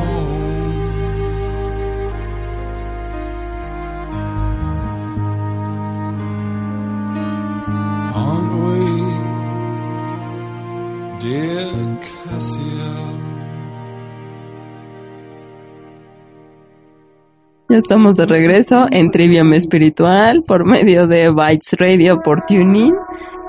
Estamos de regreso en Trivium Espiritual por medio de Bytes Radio por TuneIn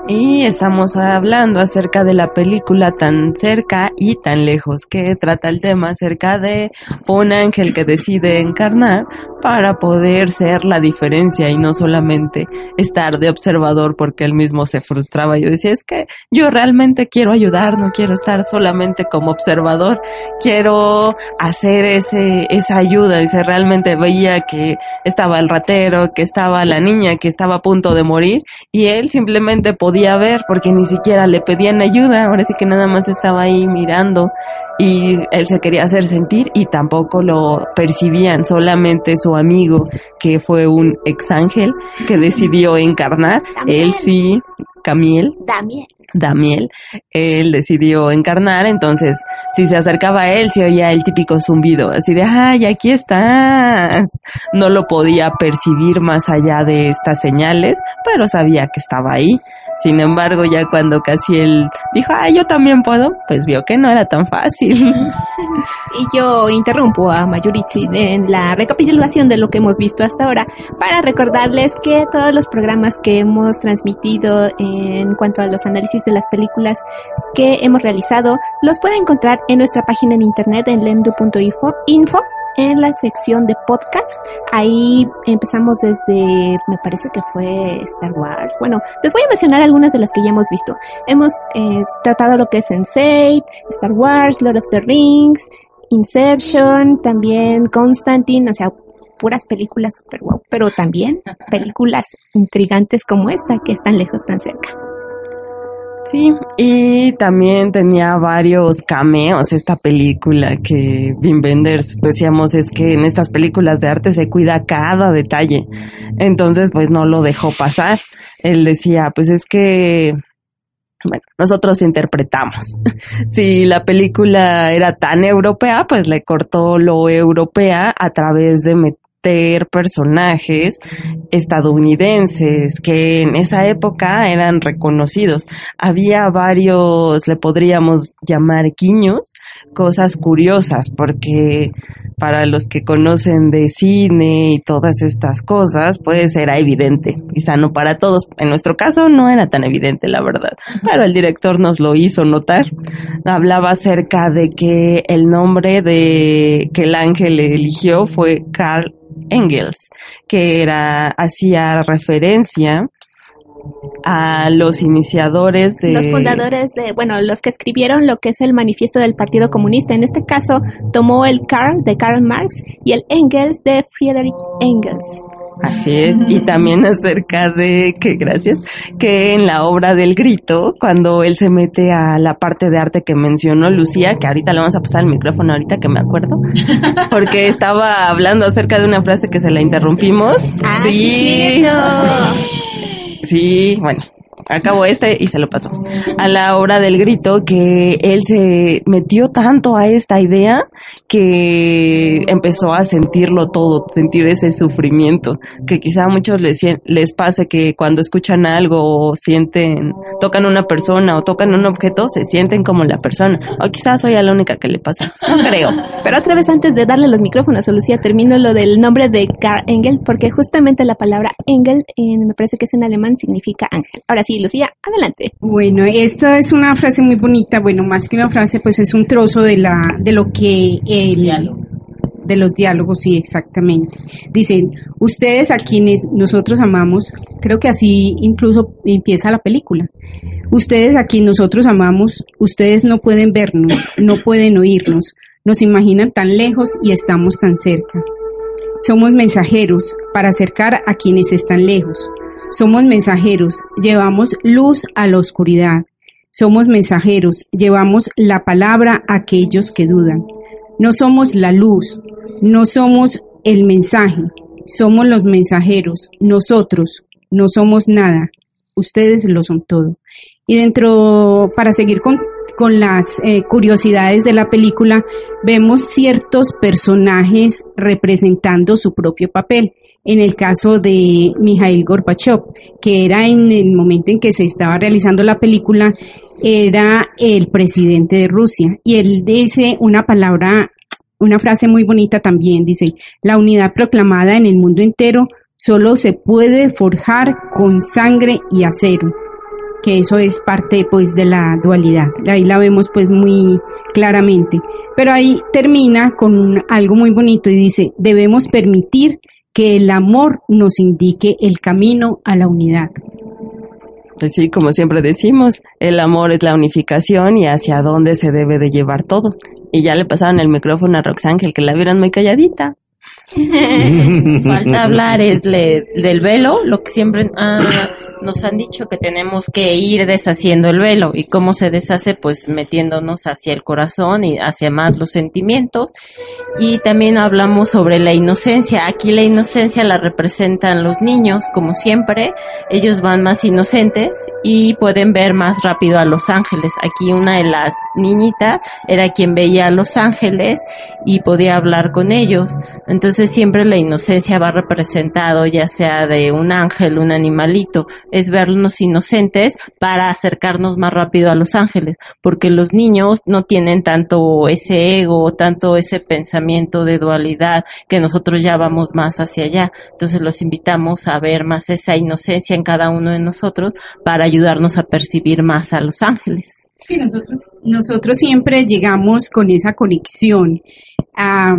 y estamos hablando acerca de la película tan cerca y tan lejos que trata el tema acerca de un ángel que decide encarnar para poder ser la diferencia y no solamente estar de observador porque él mismo se frustraba. Yo decía, es que yo realmente quiero ayudar, no quiero estar solamente como observador, quiero hacer ese, esa ayuda. Dice, realmente veía que estaba el ratero, que estaba la niña, que estaba a punto de morir y él simplemente podía podía ver porque ni siquiera le pedían ayuda, ahora sí que nada más estaba ahí mirando y él se quería hacer sentir y tampoco lo percibían, solamente su amigo que fue un ex ángel que decidió encarnar, él sí, Camiel. Damiel. Damiel, él decidió encarnar, entonces si se acercaba a él se oía el típico zumbido, así de, ay, aquí estás. No lo podía percibir más allá de estas señales, pero sabía que estaba ahí. Sin embargo, ya cuando casi él dijo, ay, yo también puedo, pues vio que no era tan fácil. Y yo interrumpo a Mayurichi en la recapitulación de lo que hemos visto hasta ahora para recordarles que todos los programas que hemos transmitido en cuanto a los análisis de las películas que hemos realizado los pueden encontrar en nuestra página en internet en lemdu.info info en la sección de podcast. Ahí empezamos desde, me parece que fue Star Wars. Bueno, les voy a mencionar algunas de las que ya hemos visto. Hemos eh, tratado lo que es Sense8, Star Wars, Lord of the Rings, Inception, también Constantine, o sea, puras películas super wow, pero también películas intrigantes como esta que están lejos tan cerca. Sí, y también tenía varios cameos esta película que Wim Wenders decíamos es que en estas películas de arte se cuida cada detalle. Entonces, pues no lo dejó pasar. Él decía, pues es que bueno, nosotros interpretamos. si la película era tan europea, pues le cortó lo europea a través de personajes estadounidenses que en esa época eran reconocidos. Había varios, le podríamos llamar guiños, cosas curiosas, porque para los que conocen de cine y todas estas cosas, pues era evidente, quizá no para todos. En nuestro caso no era tan evidente, la verdad, pero el director nos lo hizo notar. Hablaba acerca de que el nombre de que el ángel eligió fue Carl Engels, que era, hacía referencia a los iniciadores de... Los fundadores de, bueno, los que escribieron lo que es el manifiesto del Partido Comunista. En este caso, tomó el Karl de Karl Marx y el Engels de Friedrich Engels. Así es, y también acerca de que, gracias, que en la obra del grito, cuando él se mete a la parte de arte que mencionó Lucía, que ahorita le vamos a pasar el micrófono ahorita que me acuerdo, porque estaba hablando acerca de una frase que se la interrumpimos. Ah, sí. Sí, bueno, acabó este y se lo pasó. A la hora del grito que él se metió tanto a esta idea que empezó a sentirlo todo, sentir ese sufrimiento, que quizá a muchos les, les pase que cuando escuchan algo o sienten, tocan una persona o tocan un objeto, se sienten como la persona. O quizás soy la única que le pasa. No creo. Pero otra vez antes de darle los micrófonos a Lucía, termino lo del nombre de Karl Engel, porque justamente la palabra Engel, me parece que es en alemán, significa ángel. Ahora sí, Lucía, adelante. Bueno, esta es una frase muy bonita, bueno, más que una frase, pues es un trozo de la de lo que el de los diálogos, sí, exactamente. Dicen, ustedes a quienes nosotros amamos, creo que así incluso empieza la película. Ustedes a quienes nosotros amamos, ustedes no pueden vernos, no pueden oírnos, nos imaginan tan lejos y estamos tan cerca. Somos mensajeros para acercar a quienes están lejos. Somos mensajeros, llevamos luz a la oscuridad. Somos mensajeros, llevamos la palabra a aquellos que dudan. No somos la luz, no somos el mensaje, somos los mensajeros. Nosotros no somos nada, ustedes lo son todo. Y dentro, para seguir con, con las eh, curiosidades de la película, vemos ciertos personajes representando su propio papel. En el caso de Mikhail Gorbachev, que era en el momento en que se estaba realizando la película, era el presidente de Rusia. Y él dice una palabra, una frase muy bonita también, dice, la unidad proclamada en el mundo entero solo se puede forjar con sangre y acero que eso es parte pues de la dualidad. Ahí la vemos pues muy claramente. Pero ahí termina con algo muy bonito y dice, debemos permitir que el amor nos indique el camino a la unidad. Sí, como siempre decimos, el amor es la unificación y hacia dónde se debe de llevar todo. Y ya le pasaron el micrófono a Roxángel, que la vieron muy calladita. Falta hablar es del velo, lo que siempre ah, nos han dicho que tenemos que ir deshaciendo el velo y cómo se deshace pues metiéndonos hacia el corazón y hacia más los sentimientos y también hablamos sobre la inocencia. Aquí la inocencia la representan los niños, como siempre, ellos van más inocentes y pueden ver más rápido a los ángeles. Aquí una de las niñitas era quien veía a los ángeles y podía hablar con ellos. Entonces siempre la inocencia va representado ya sea de un ángel, un animalito, es vernos inocentes para acercarnos más rápido a los ángeles, porque los niños no tienen tanto ese ego, tanto ese pensamiento de dualidad que nosotros ya vamos más hacia allá. Entonces los invitamos a ver más esa inocencia en cada uno de nosotros para ayudarnos a percibir más a los ángeles. Sí, nosotros, nosotros siempre llegamos con esa conexión. a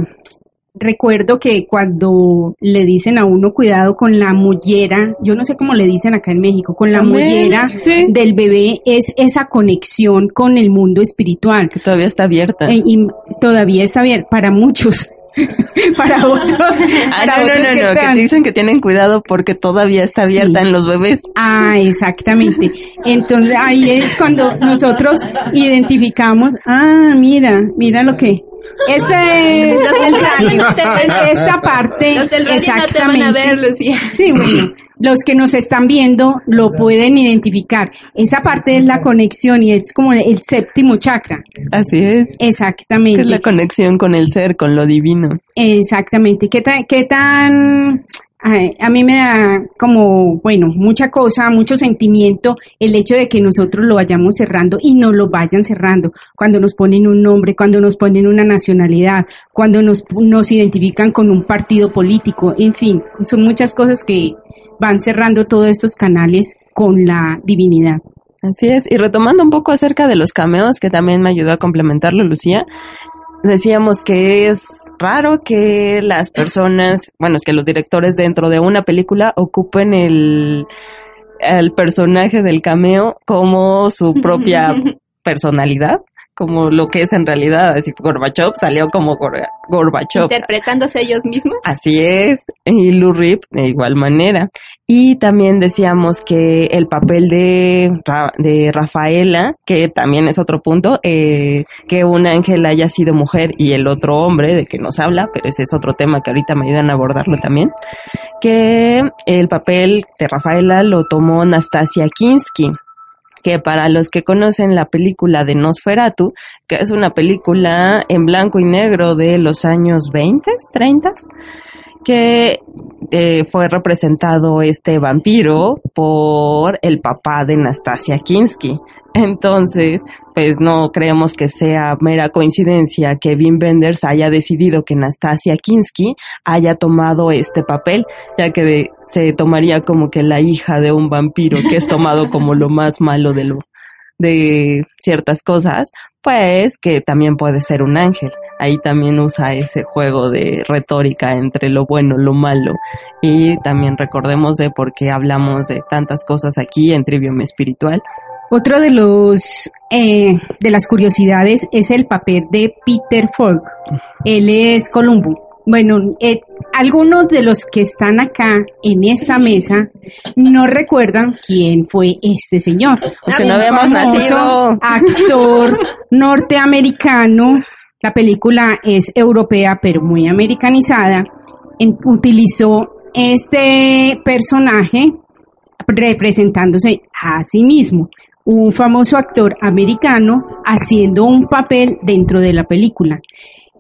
recuerdo que cuando le dicen a uno cuidado con la mollera, yo no sé cómo le dicen acá en México, con la mollera del bebé es esa conexión con el mundo espiritual. Que todavía está abierta. Eh, y todavía está abierta para muchos. para otros. Ah, no, no, no, que, dicen que tienen cuidado porque todavía está abierta en los bebés. Ah, exactamente. Entonces ahí es cuando nosotros identificamos, ah, mira, mira lo que este es el radio. Esta parte, exactamente. ver, Lucía. Sí, bueno, los que nos están viendo lo pueden identificar. Esa parte es la conexión y es como el séptimo chakra. Así es. Exactamente. es la conexión con el ser, con lo divino. Exactamente. ¿Qué tan, qué tan a mí me da como, bueno, mucha cosa, mucho sentimiento el hecho de que nosotros lo vayamos cerrando y no lo vayan cerrando. Cuando nos ponen un nombre, cuando nos ponen una nacionalidad, cuando nos, nos identifican con un partido político, en fin, son muchas cosas que van cerrando todos estos canales con la divinidad. Así es, y retomando un poco acerca de los cameos, que también me ayudó a complementarlo Lucía, decíamos que es raro que las personas, bueno, es que los directores dentro de una película ocupen el, el personaje del cameo como su propia personalidad como lo que es en realidad. Así Gorbachev salió como Gorbachev. Interpretándose ellos mismos. Así es. Y Lou Rip de igual manera. Y también decíamos que el papel de, de Rafaela, que también es otro punto, eh, que un ángel haya sido mujer y el otro hombre, de que nos habla, pero ese es otro tema que ahorita me ayudan a abordarlo también, que el papel de Rafaela lo tomó Nastasia Kinsky que para los que conocen la película de Nosferatu, que es una película en blanco y negro de los años 20, 30, que eh, fue representado este vampiro por el papá de Nastasia Kinsky. Entonces, pues no creemos que sea mera coincidencia que Wim Wenders haya decidido que Nastasia Kinsky haya tomado este papel, ya que se tomaría como que la hija de un vampiro que es tomado como lo más malo de lo de ciertas cosas, pues que también puede ser un ángel. Ahí también usa ese juego de retórica entre lo bueno, lo malo. Y también recordemos de por qué hablamos de tantas cosas aquí en Trivium Espiritual. Otro de los eh, de las curiosidades es el papel de Peter Falk. Él es Columbo. Bueno, eh, algunos de los que están acá en esta mesa no recuerdan quién fue este señor. Porque no habíamos nacido. Actor norteamericano. La película es europea, pero muy americanizada. utilizó este personaje representándose a sí mismo un famoso actor americano haciendo un papel dentro de la película.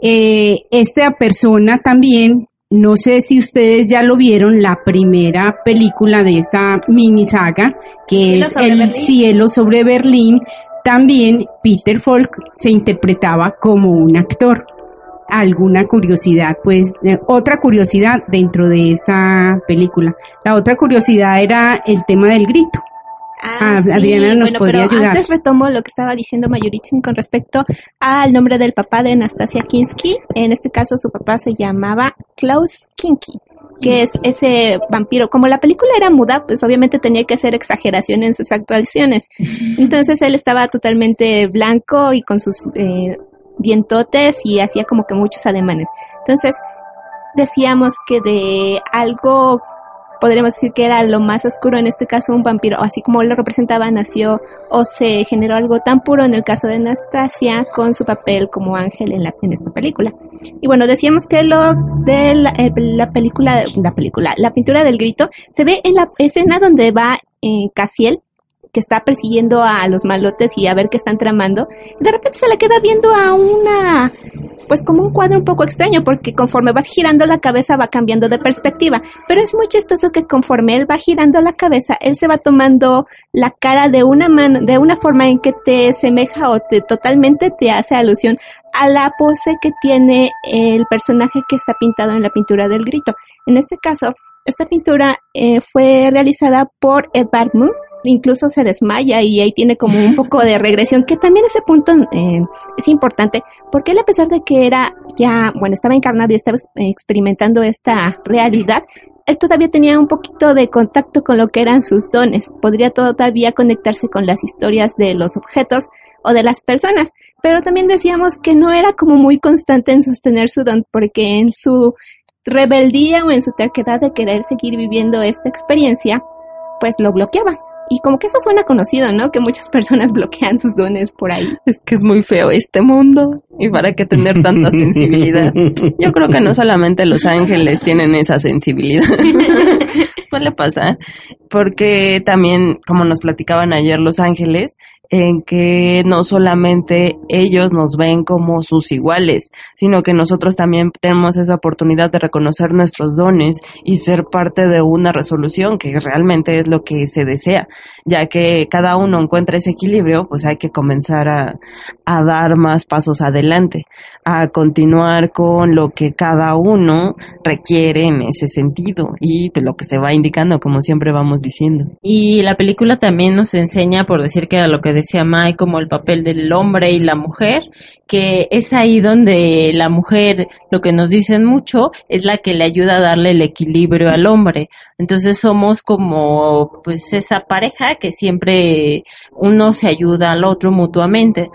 Eh, esta persona también, no sé si ustedes ya lo vieron, la primera película de esta mini saga, que es El Berlín. cielo sobre Berlín, también Peter Falk se interpretaba como un actor. Alguna curiosidad, pues eh, otra curiosidad dentro de esta película. La otra curiosidad era el tema del grito. Ah, Adriana nos bueno, podría pero ayudar. Antes retomo lo que estaba diciendo Mayuritzin con respecto al nombre del papá de Anastasia Kinski. En este caso, su papá se llamaba Klaus Kinski, que es ese vampiro. Como la película era muda, pues obviamente tenía que hacer exageración en sus actuaciones. Entonces él estaba totalmente blanco y con sus eh, dientotes y hacía como que muchos ademanes. Entonces decíamos que de algo podríamos decir que era lo más oscuro, en este caso un vampiro, así como lo representaba, nació o se generó algo tan puro en el caso de Anastasia con su papel como ángel en, la, en esta película. Y bueno, decíamos que lo de la, eh, la película, la película, la pintura del grito, se ve en la escena donde va eh, Casiel, que está persiguiendo a los malotes y a ver qué están tramando. De repente se le queda viendo a una, pues como un cuadro un poco extraño, porque conforme vas girando la cabeza va cambiando de perspectiva. Pero es muy chistoso que conforme él va girando la cabeza, él se va tomando la cara de una mano, de una forma en que te semeja o te totalmente te hace alusión a la pose que tiene el personaje que está pintado en la pintura del grito. En este caso, esta pintura eh, fue realizada por Edvard Munch, incluso se desmaya y ahí tiene como un poco de regresión, que también ese punto eh, es importante, porque él a pesar de que era ya, bueno, estaba encarnado y estaba ex- experimentando esta realidad, él todavía tenía un poquito de contacto con lo que eran sus dones, podría todavía conectarse con las historias de los objetos o de las personas, pero también decíamos que no era como muy constante en sostener su don, porque en su rebeldía o en su terquedad de querer seguir viviendo esta experiencia, pues lo bloqueaba. Y como que eso suena conocido, ¿no? Que muchas personas bloquean sus dones por ahí. Es que es muy feo este mundo y para qué tener tanta sensibilidad. Yo creo que no solamente los ángeles tienen esa sensibilidad. Suele pasar. Porque también, como nos platicaban ayer los ángeles, en que no solamente ellos nos ven como sus iguales, sino que nosotros también tenemos esa oportunidad de reconocer nuestros dones y ser parte de una resolución que realmente es lo que se desea, ya que cada uno encuentra ese equilibrio, pues hay que comenzar a, a dar más pasos adelante, a continuar con lo que cada uno requiere en ese sentido y lo que se va indicando, como siempre vamos diciendo. Y la película también nos enseña, por decir que era lo que decía Mai, como el papel del hombre y la mujer, que es ahí donde la mujer, lo que nos dicen mucho, es la que le ayuda a darle el equilibrio al hombre. Entonces somos como, pues, esa pareja que siempre uno se ayuda al otro mutuamente.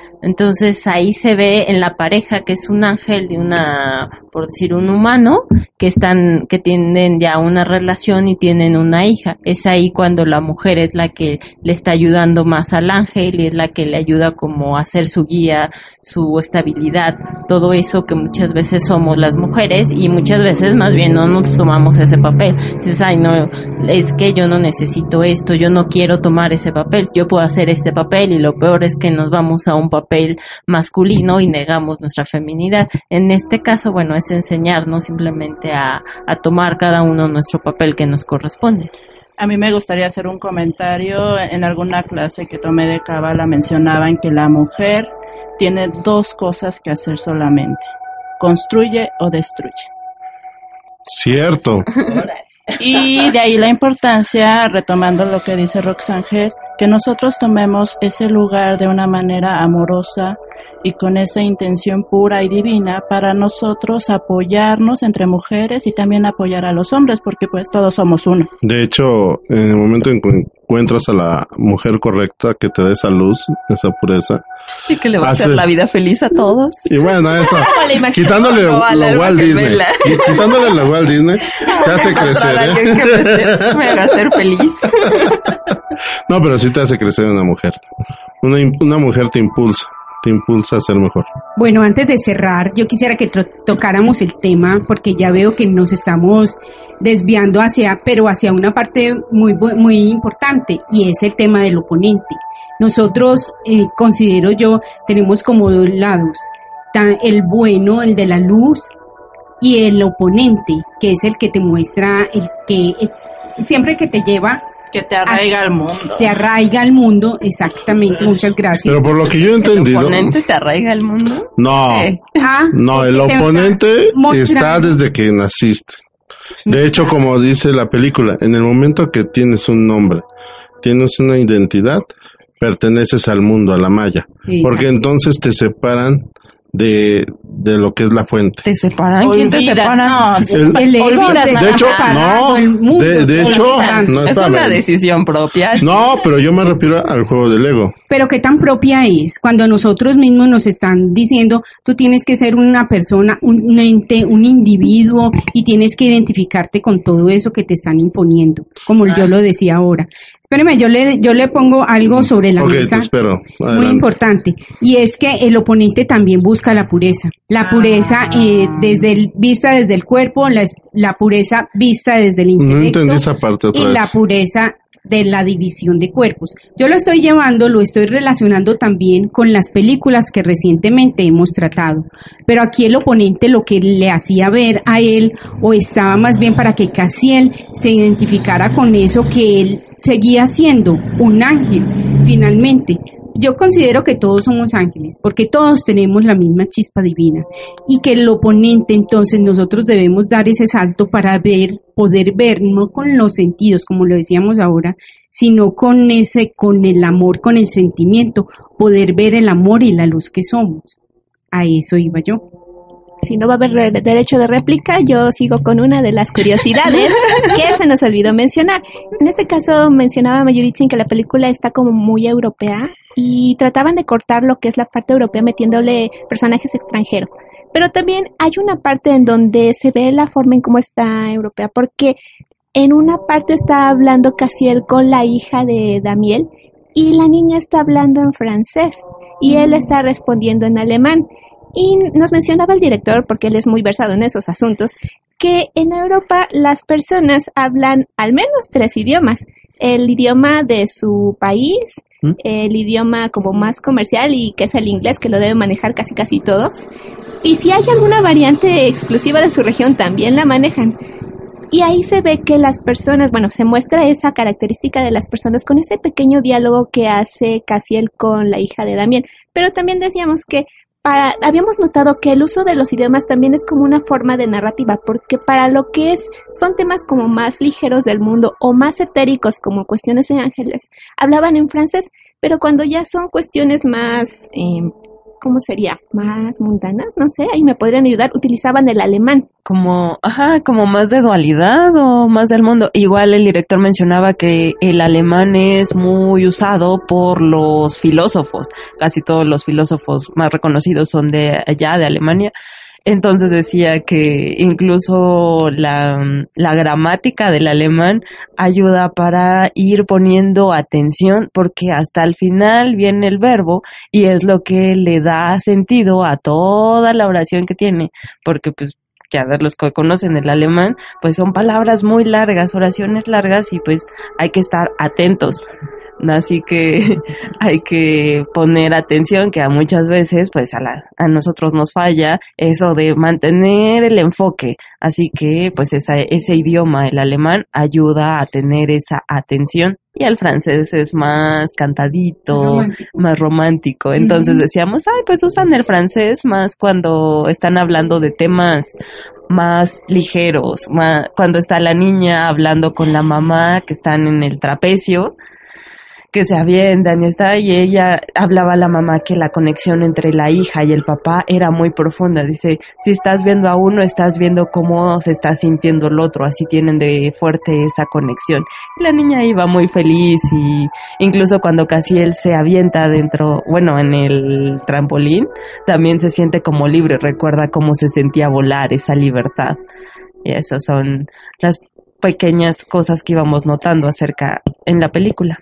Ahí se ve en la pareja que es un ángel y una, por decir, un humano, que están, que tienen ya una relación y tienen una hija. Es ahí cuando la mujer es la que le está ayudando más al ángel y es la que le ayuda como a ser su guía, su estabilidad, todo eso que muchas veces somos las mujeres y muchas veces más bien no nos tomamos ese papel. Dices, ay no, es que yo no necesito esto, yo no quiero tomar ese papel, yo puedo hacer este papel y lo peor es que nos vamos a un papel masculino y negamos nuestra feminidad. En este caso, bueno, es enseñarnos simplemente a, a tomar cada uno nuestro papel que nos corresponde. A mí me gustaría hacer un comentario. En alguna clase que tomé de Cábala mencionaban que la mujer tiene dos cosas que hacer solamente. Construye o destruye. Cierto. Y de ahí la importancia, retomando lo que dice Roxangel, que nosotros tomemos ese lugar de una manera amorosa y con esa intención pura y divina para nosotros apoyarnos entre mujeres y también apoyar a los hombres, porque pues todos somos uno. De hecho, en el momento en encuentras a la mujer correcta que te dé esa luz, esa pureza, Y que le va a hacer la vida feliz a todos. y bueno, eso, quitándole lo Walt Disney, quitándole lo Walt Disney, te hace crecer, ¿eh? que me, me haga ser feliz. No, pero sí te hace crecer una mujer. Una, una mujer te impulsa, te impulsa a ser mejor. Bueno, antes de cerrar, yo quisiera que tocáramos el tema porque ya veo que nos estamos desviando hacia, pero hacia una parte muy muy importante y es el tema del oponente. Nosotros, eh, considero yo, tenemos como dos lados, el bueno, el de la luz y el oponente, que es el que te muestra, el que eh, siempre que te lleva Que te arraiga al mundo. te arraiga al mundo, exactamente, muchas gracias. Pero por lo que yo he ¿El entendido, oponente te arraiga al mundo? no, Eh, Ah, no, el oponente está desde que naciste. De hecho, como dice la película, en el momento que tienes un nombre, tienes una identidad, perteneces al mundo, a la malla. Porque entonces te separan de, de lo que es la fuente. ¿Te separan? ¿Quién te separa? no, El- El ego de hecho, no, el mundo, de, hecho, no, es una decisión propia. No, pero yo me refiero al juego del ego. Pero qué tan propia es cuando nosotros mismos nos están diciendo, tú tienes que ser una persona, un ente, un individuo y tienes que identificarte con todo eso que te están imponiendo, como yo lo decía ahora. Espéreme, yo le, yo le pongo algo sobre la ok, te mesa. espero. Muy importante. Y es que el oponente también busca la pureza. La pureza eh, desde el, vista desde el cuerpo, la, la pureza vista desde el No intelecto entendí esa parte otra y vez. la pureza de la división de cuerpos. Yo lo estoy llevando, lo estoy relacionando también con las películas que recientemente hemos tratado. Pero aquí el oponente lo que le hacía ver a él, o estaba más bien para que Casiel se identificara con eso que él seguía siendo un ángel, finalmente. Yo considero que todos somos ángeles, porque todos tenemos la misma chispa divina y que el oponente entonces nosotros debemos dar ese salto para ver, poder ver, no con los sentidos, como lo decíamos ahora, sino con ese, con el amor, con el sentimiento, poder ver el amor y la luz que somos. A eso iba yo. Si no va a haber re- derecho de réplica, yo sigo con una de las curiosidades que se nos olvidó mencionar. En este caso mencionaba Mayuritzin que la película está como muy europea y trataban de cortar lo que es la parte europea metiéndole personajes extranjeros. Pero también hay una parte en donde se ve la forma en cómo está europea, porque en una parte está hablando Casiel con la hija de Damiel y la niña está hablando en francés y él está respondiendo en alemán. Y nos mencionaba el director, porque él es muy versado en esos asuntos, que en Europa las personas hablan al menos tres idiomas. El idioma de su país, ¿Mm? el idioma como más comercial y que es el inglés, que lo deben manejar casi casi todos. Y si hay alguna variante exclusiva de su región, también la manejan. Y ahí se ve que las personas, bueno, se muestra esa característica de las personas con ese pequeño diálogo que hace Casiel con la hija de Damián. Pero también decíamos que para, habíamos notado que el uso de los idiomas también es como una forma de narrativa, porque para lo que es, son temas como más ligeros del mundo o más etéricos como cuestiones de ángeles, hablaban en francés, pero cuando ya son cuestiones más, eh, ¿cómo sería? Más mundanas, no sé, ahí me podrían ayudar, utilizaban el alemán. como, ajá, como más de dualidad o más del mundo. Igual el director mencionaba que el alemán es muy usado por los filósofos. Casi todos los filósofos más reconocidos son de allá, de Alemania. Entonces decía que incluso la, la gramática del alemán ayuda para ir poniendo atención porque hasta el final viene el verbo y es lo que le da sentido a toda la oración que tiene porque pues que a ver los que conocen el alemán, pues son palabras muy largas, oraciones largas y pues hay que estar atentos. Así que hay que poner atención que a muchas veces pues a, la, a nosotros nos falla eso de mantener el enfoque. Así que pues esa, ese idioma, el alemán, ayuda a tener esa atención. Y el francés es más cantadito, Romántico. más romántico. Entonces decíamos, ay, pues usan el francés más cuando están hablando de temas más ligeros, más, cuando está la niña hablando con la mamá que están en el trapecio, que se avientan y está, y ella hablaba a la mamá que la conexión entre la hija y el papá era muy profunda. Dice, si estás viendo a uno, estás viendo cómo se está sintiendo el otro, así tienen de fuerte esa conexión. Y la niña iba muy feliz y incluso cuando casi él se avienta dentro, bueno, en el trampolín, también se siente como libre, recuerda cómo se sentía volar, esa libertad. Y esas son las pequeñas cosas que íbamos notando acerca en la película.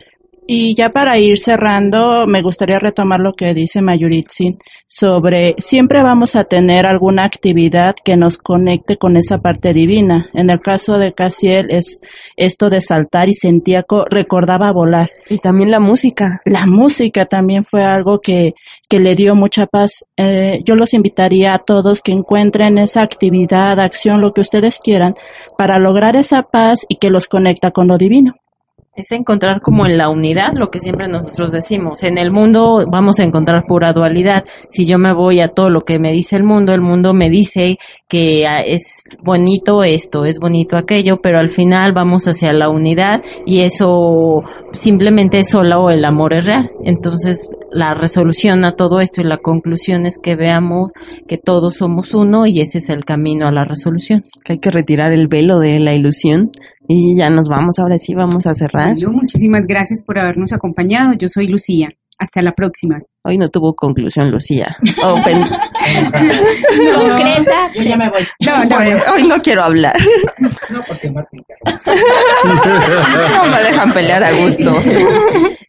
Y ya para ir cerrando, me gustaría retomar lo que dice Mayuritzin sobre siempre vamos a tener alguna actividad que nos conecte con esa parte divina. En el caso de Casiel es esto de saltar y sentíaco recordaba volar. Y también la música. La música también fue algo que, que le dio mucha paz. Eh, yo los invitaría a todos que encuentren esa actividad, acción, lo que ustedes quieran, para lograr esa paz y que los conecta con lo divino es encontrar como en la unidad lo que siempre nosotros decimos. En el mundo vamos a encontrar pura dualidad. Si yo me voy a todo lo que me dice el mundo, el mundo me dice que ah, es bonito esto, es bonito aquello, pero al final vamos hacia la unidad y eso simplemente es solo el amor es real. Entonces la resolución a todo esto y la conclusión es que veamos que todos somos uno y ese es el camino a la resolución. Que hay que retirar el velo de la ilusión y ya nos vamos, ahora sí vamos a cerrar. muchísimas gracias por habernos acompañado. Yo soy Lucía. Hasta la próxima. Hoy no tuvo conclusión, Lucía. Open. Concreta. Yo ya me voy. No, no, hoy no quiero hablar. No, porque Martín. no me dejan pelear a gusto.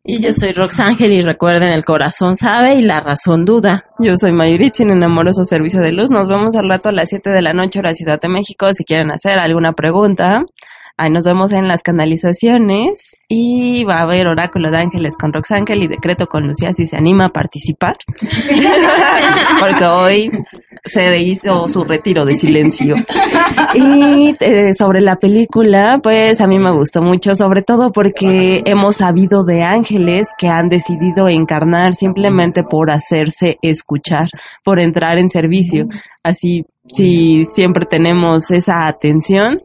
Y yo soy Roxángel y recuerden, el corazón sabe y la razón duda. Yo soy Mayuritzin en Amoroso Servicio de Luz. Nos vemos al rato a las 7 de la noche, hora Ciudad de México. Si quieren hacer alguna pregunta, Ahí nos vemos en las canalizaciones y va a haber oráculo de ángeles con Roxángel y decreto con Lucía si se anima a participar. Porque hoy se hizo su retiro de silencio. Y eh, sobre la película, pues a mí me gustó mucho, sobre todo porque hemos sabido de ángeles que han decidido encarnar simplemente por hacerse escuchar, por entrar en servicio. Así, si siempre tenemos esa atención,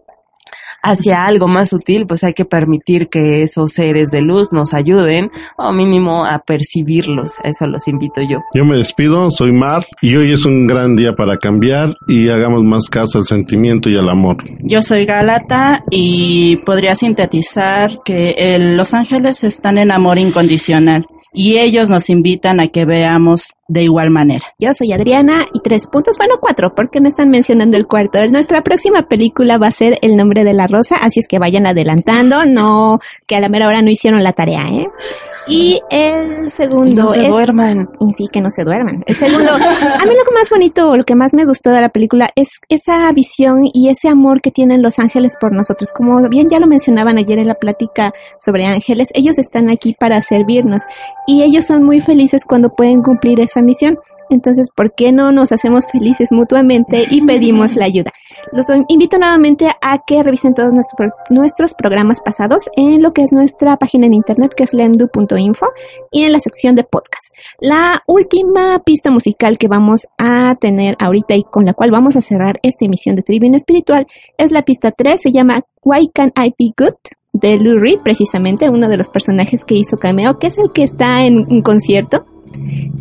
hacia algo más sutil, pues hay que permitir que esos seres de luz nos ayuden o mínimo a percibirlos. Eso los invito yo. Yo me despido, soy Mar y hoy es un gran día para cambiar y hagamos más caso al sentimiento y al amor. Yo soy Gálata y podría sintetizar que los ángeles están en amor incondicional y ellos nos invitan a que veamos de igual manera. Yo soy Adriana y tres puntos, bueno cuatro, porque me están mencionando el cuarto. Nuestra próxima película va a ser El nombre de la rosa, así es que vayan adelantando, no que a la mera hora no hicieron la tarea, ¿eh? Y el segundo. no se duerman. Y sí, que no se duerman. El segundo, a mí lo más bonito, lo que más me gustó de la película es esa visión y ese amor que tienen los ángeles por nosotros. Como bien ya lo mencionaban ayer en la plática sobre ángeles, ellos están aquí para servirnos y ellos son muy felices cuando pueden cumplir esa misión. Entonces, ¿por qué no nos hacemos felices mutuamente y pedimos la ayuda? Los invito nuevamente a que revisen todos nuestros, nuestros programas pasados en lo que es nuestra página en internet que es lendu.info y en la sección de podcast. La última pista musical que vamos a tener ahorita y con la cual vamos a cerrar esta emisión de Tribune Espiritual es la pista 3, se llama Why Can I Be Good? de Lou Reed, precisamente uno de los personajes que hizo cameo, que es el que está en un concierto.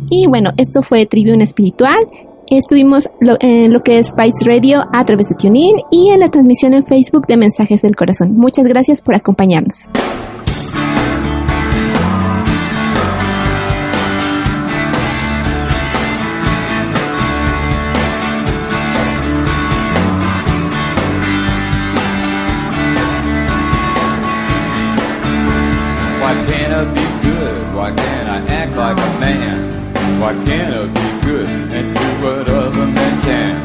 Y bueno, esto fue Tribune Espiritual. Estuvimos en lo que es Spice Radio a través de TuneIn y en la transmisión en Facebook de Mensajes del Corazón. Muchas gracias por acompañarnos. Why can't I be good and do what other men can?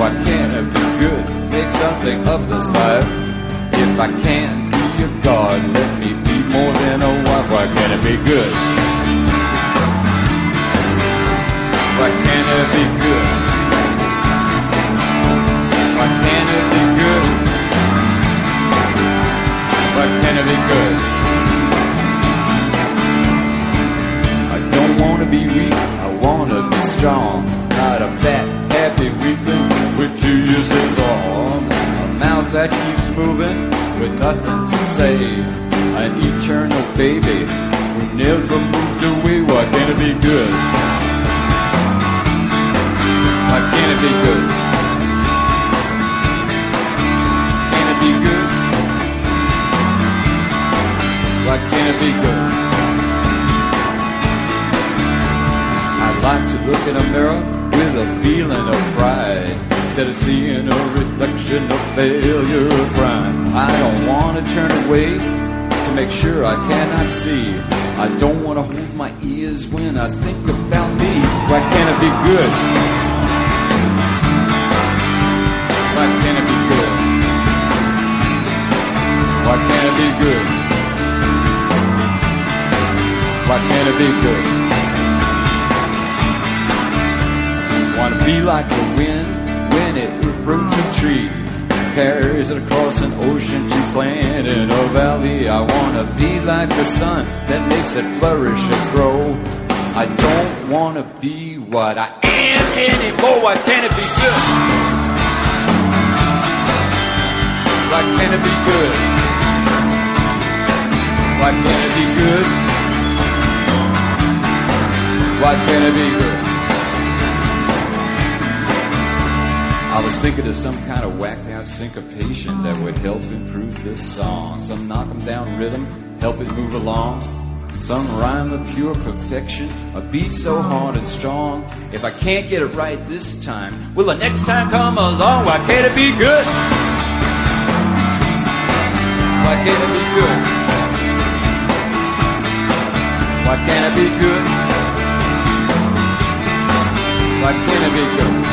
Why can't I be good, make something of this life? If I can't be a god, let me be more than a wife. Why can't I be good? Why can't I be good? Why can't I be good? Why can't I be good? Be weak I wanna be strong, not a fat, happy weakling with two days on. A mouth that keeps moving with nothing to say. An eternal baby who never moved away. Why can't it be good? Why can't it be good? Can it be good? Why can't it be good? Like to look in a mirror with a feeling of pride instead of seeing a reflection of failure or crime. I don't want to turn away to make sure I cannot see. I don't want to hold my ears when I think about me. Why can't it be good? Why can't it be good? Why can't it be good? Why can't it be good? I wanna be like the wind when it roots a tree, carries it across an ocean to plant in a valley. I wanna be like the sun that makes it flourish and grow. I don't wanna be what I am anymore. Why can't it be good? Why can't it be good? Why can't it be good? Why can't it be good? I was thinking of some kind of whacked out syncopation that would help improve this song. Some knock 'em down rhythm, help it move along. Some rhyme of pure perfection, a beat so hard and strong. If I can't get it right this time, will the next time come along? Why can't it be good? Why can't it be good? Why can't it be good? Why can't it be good?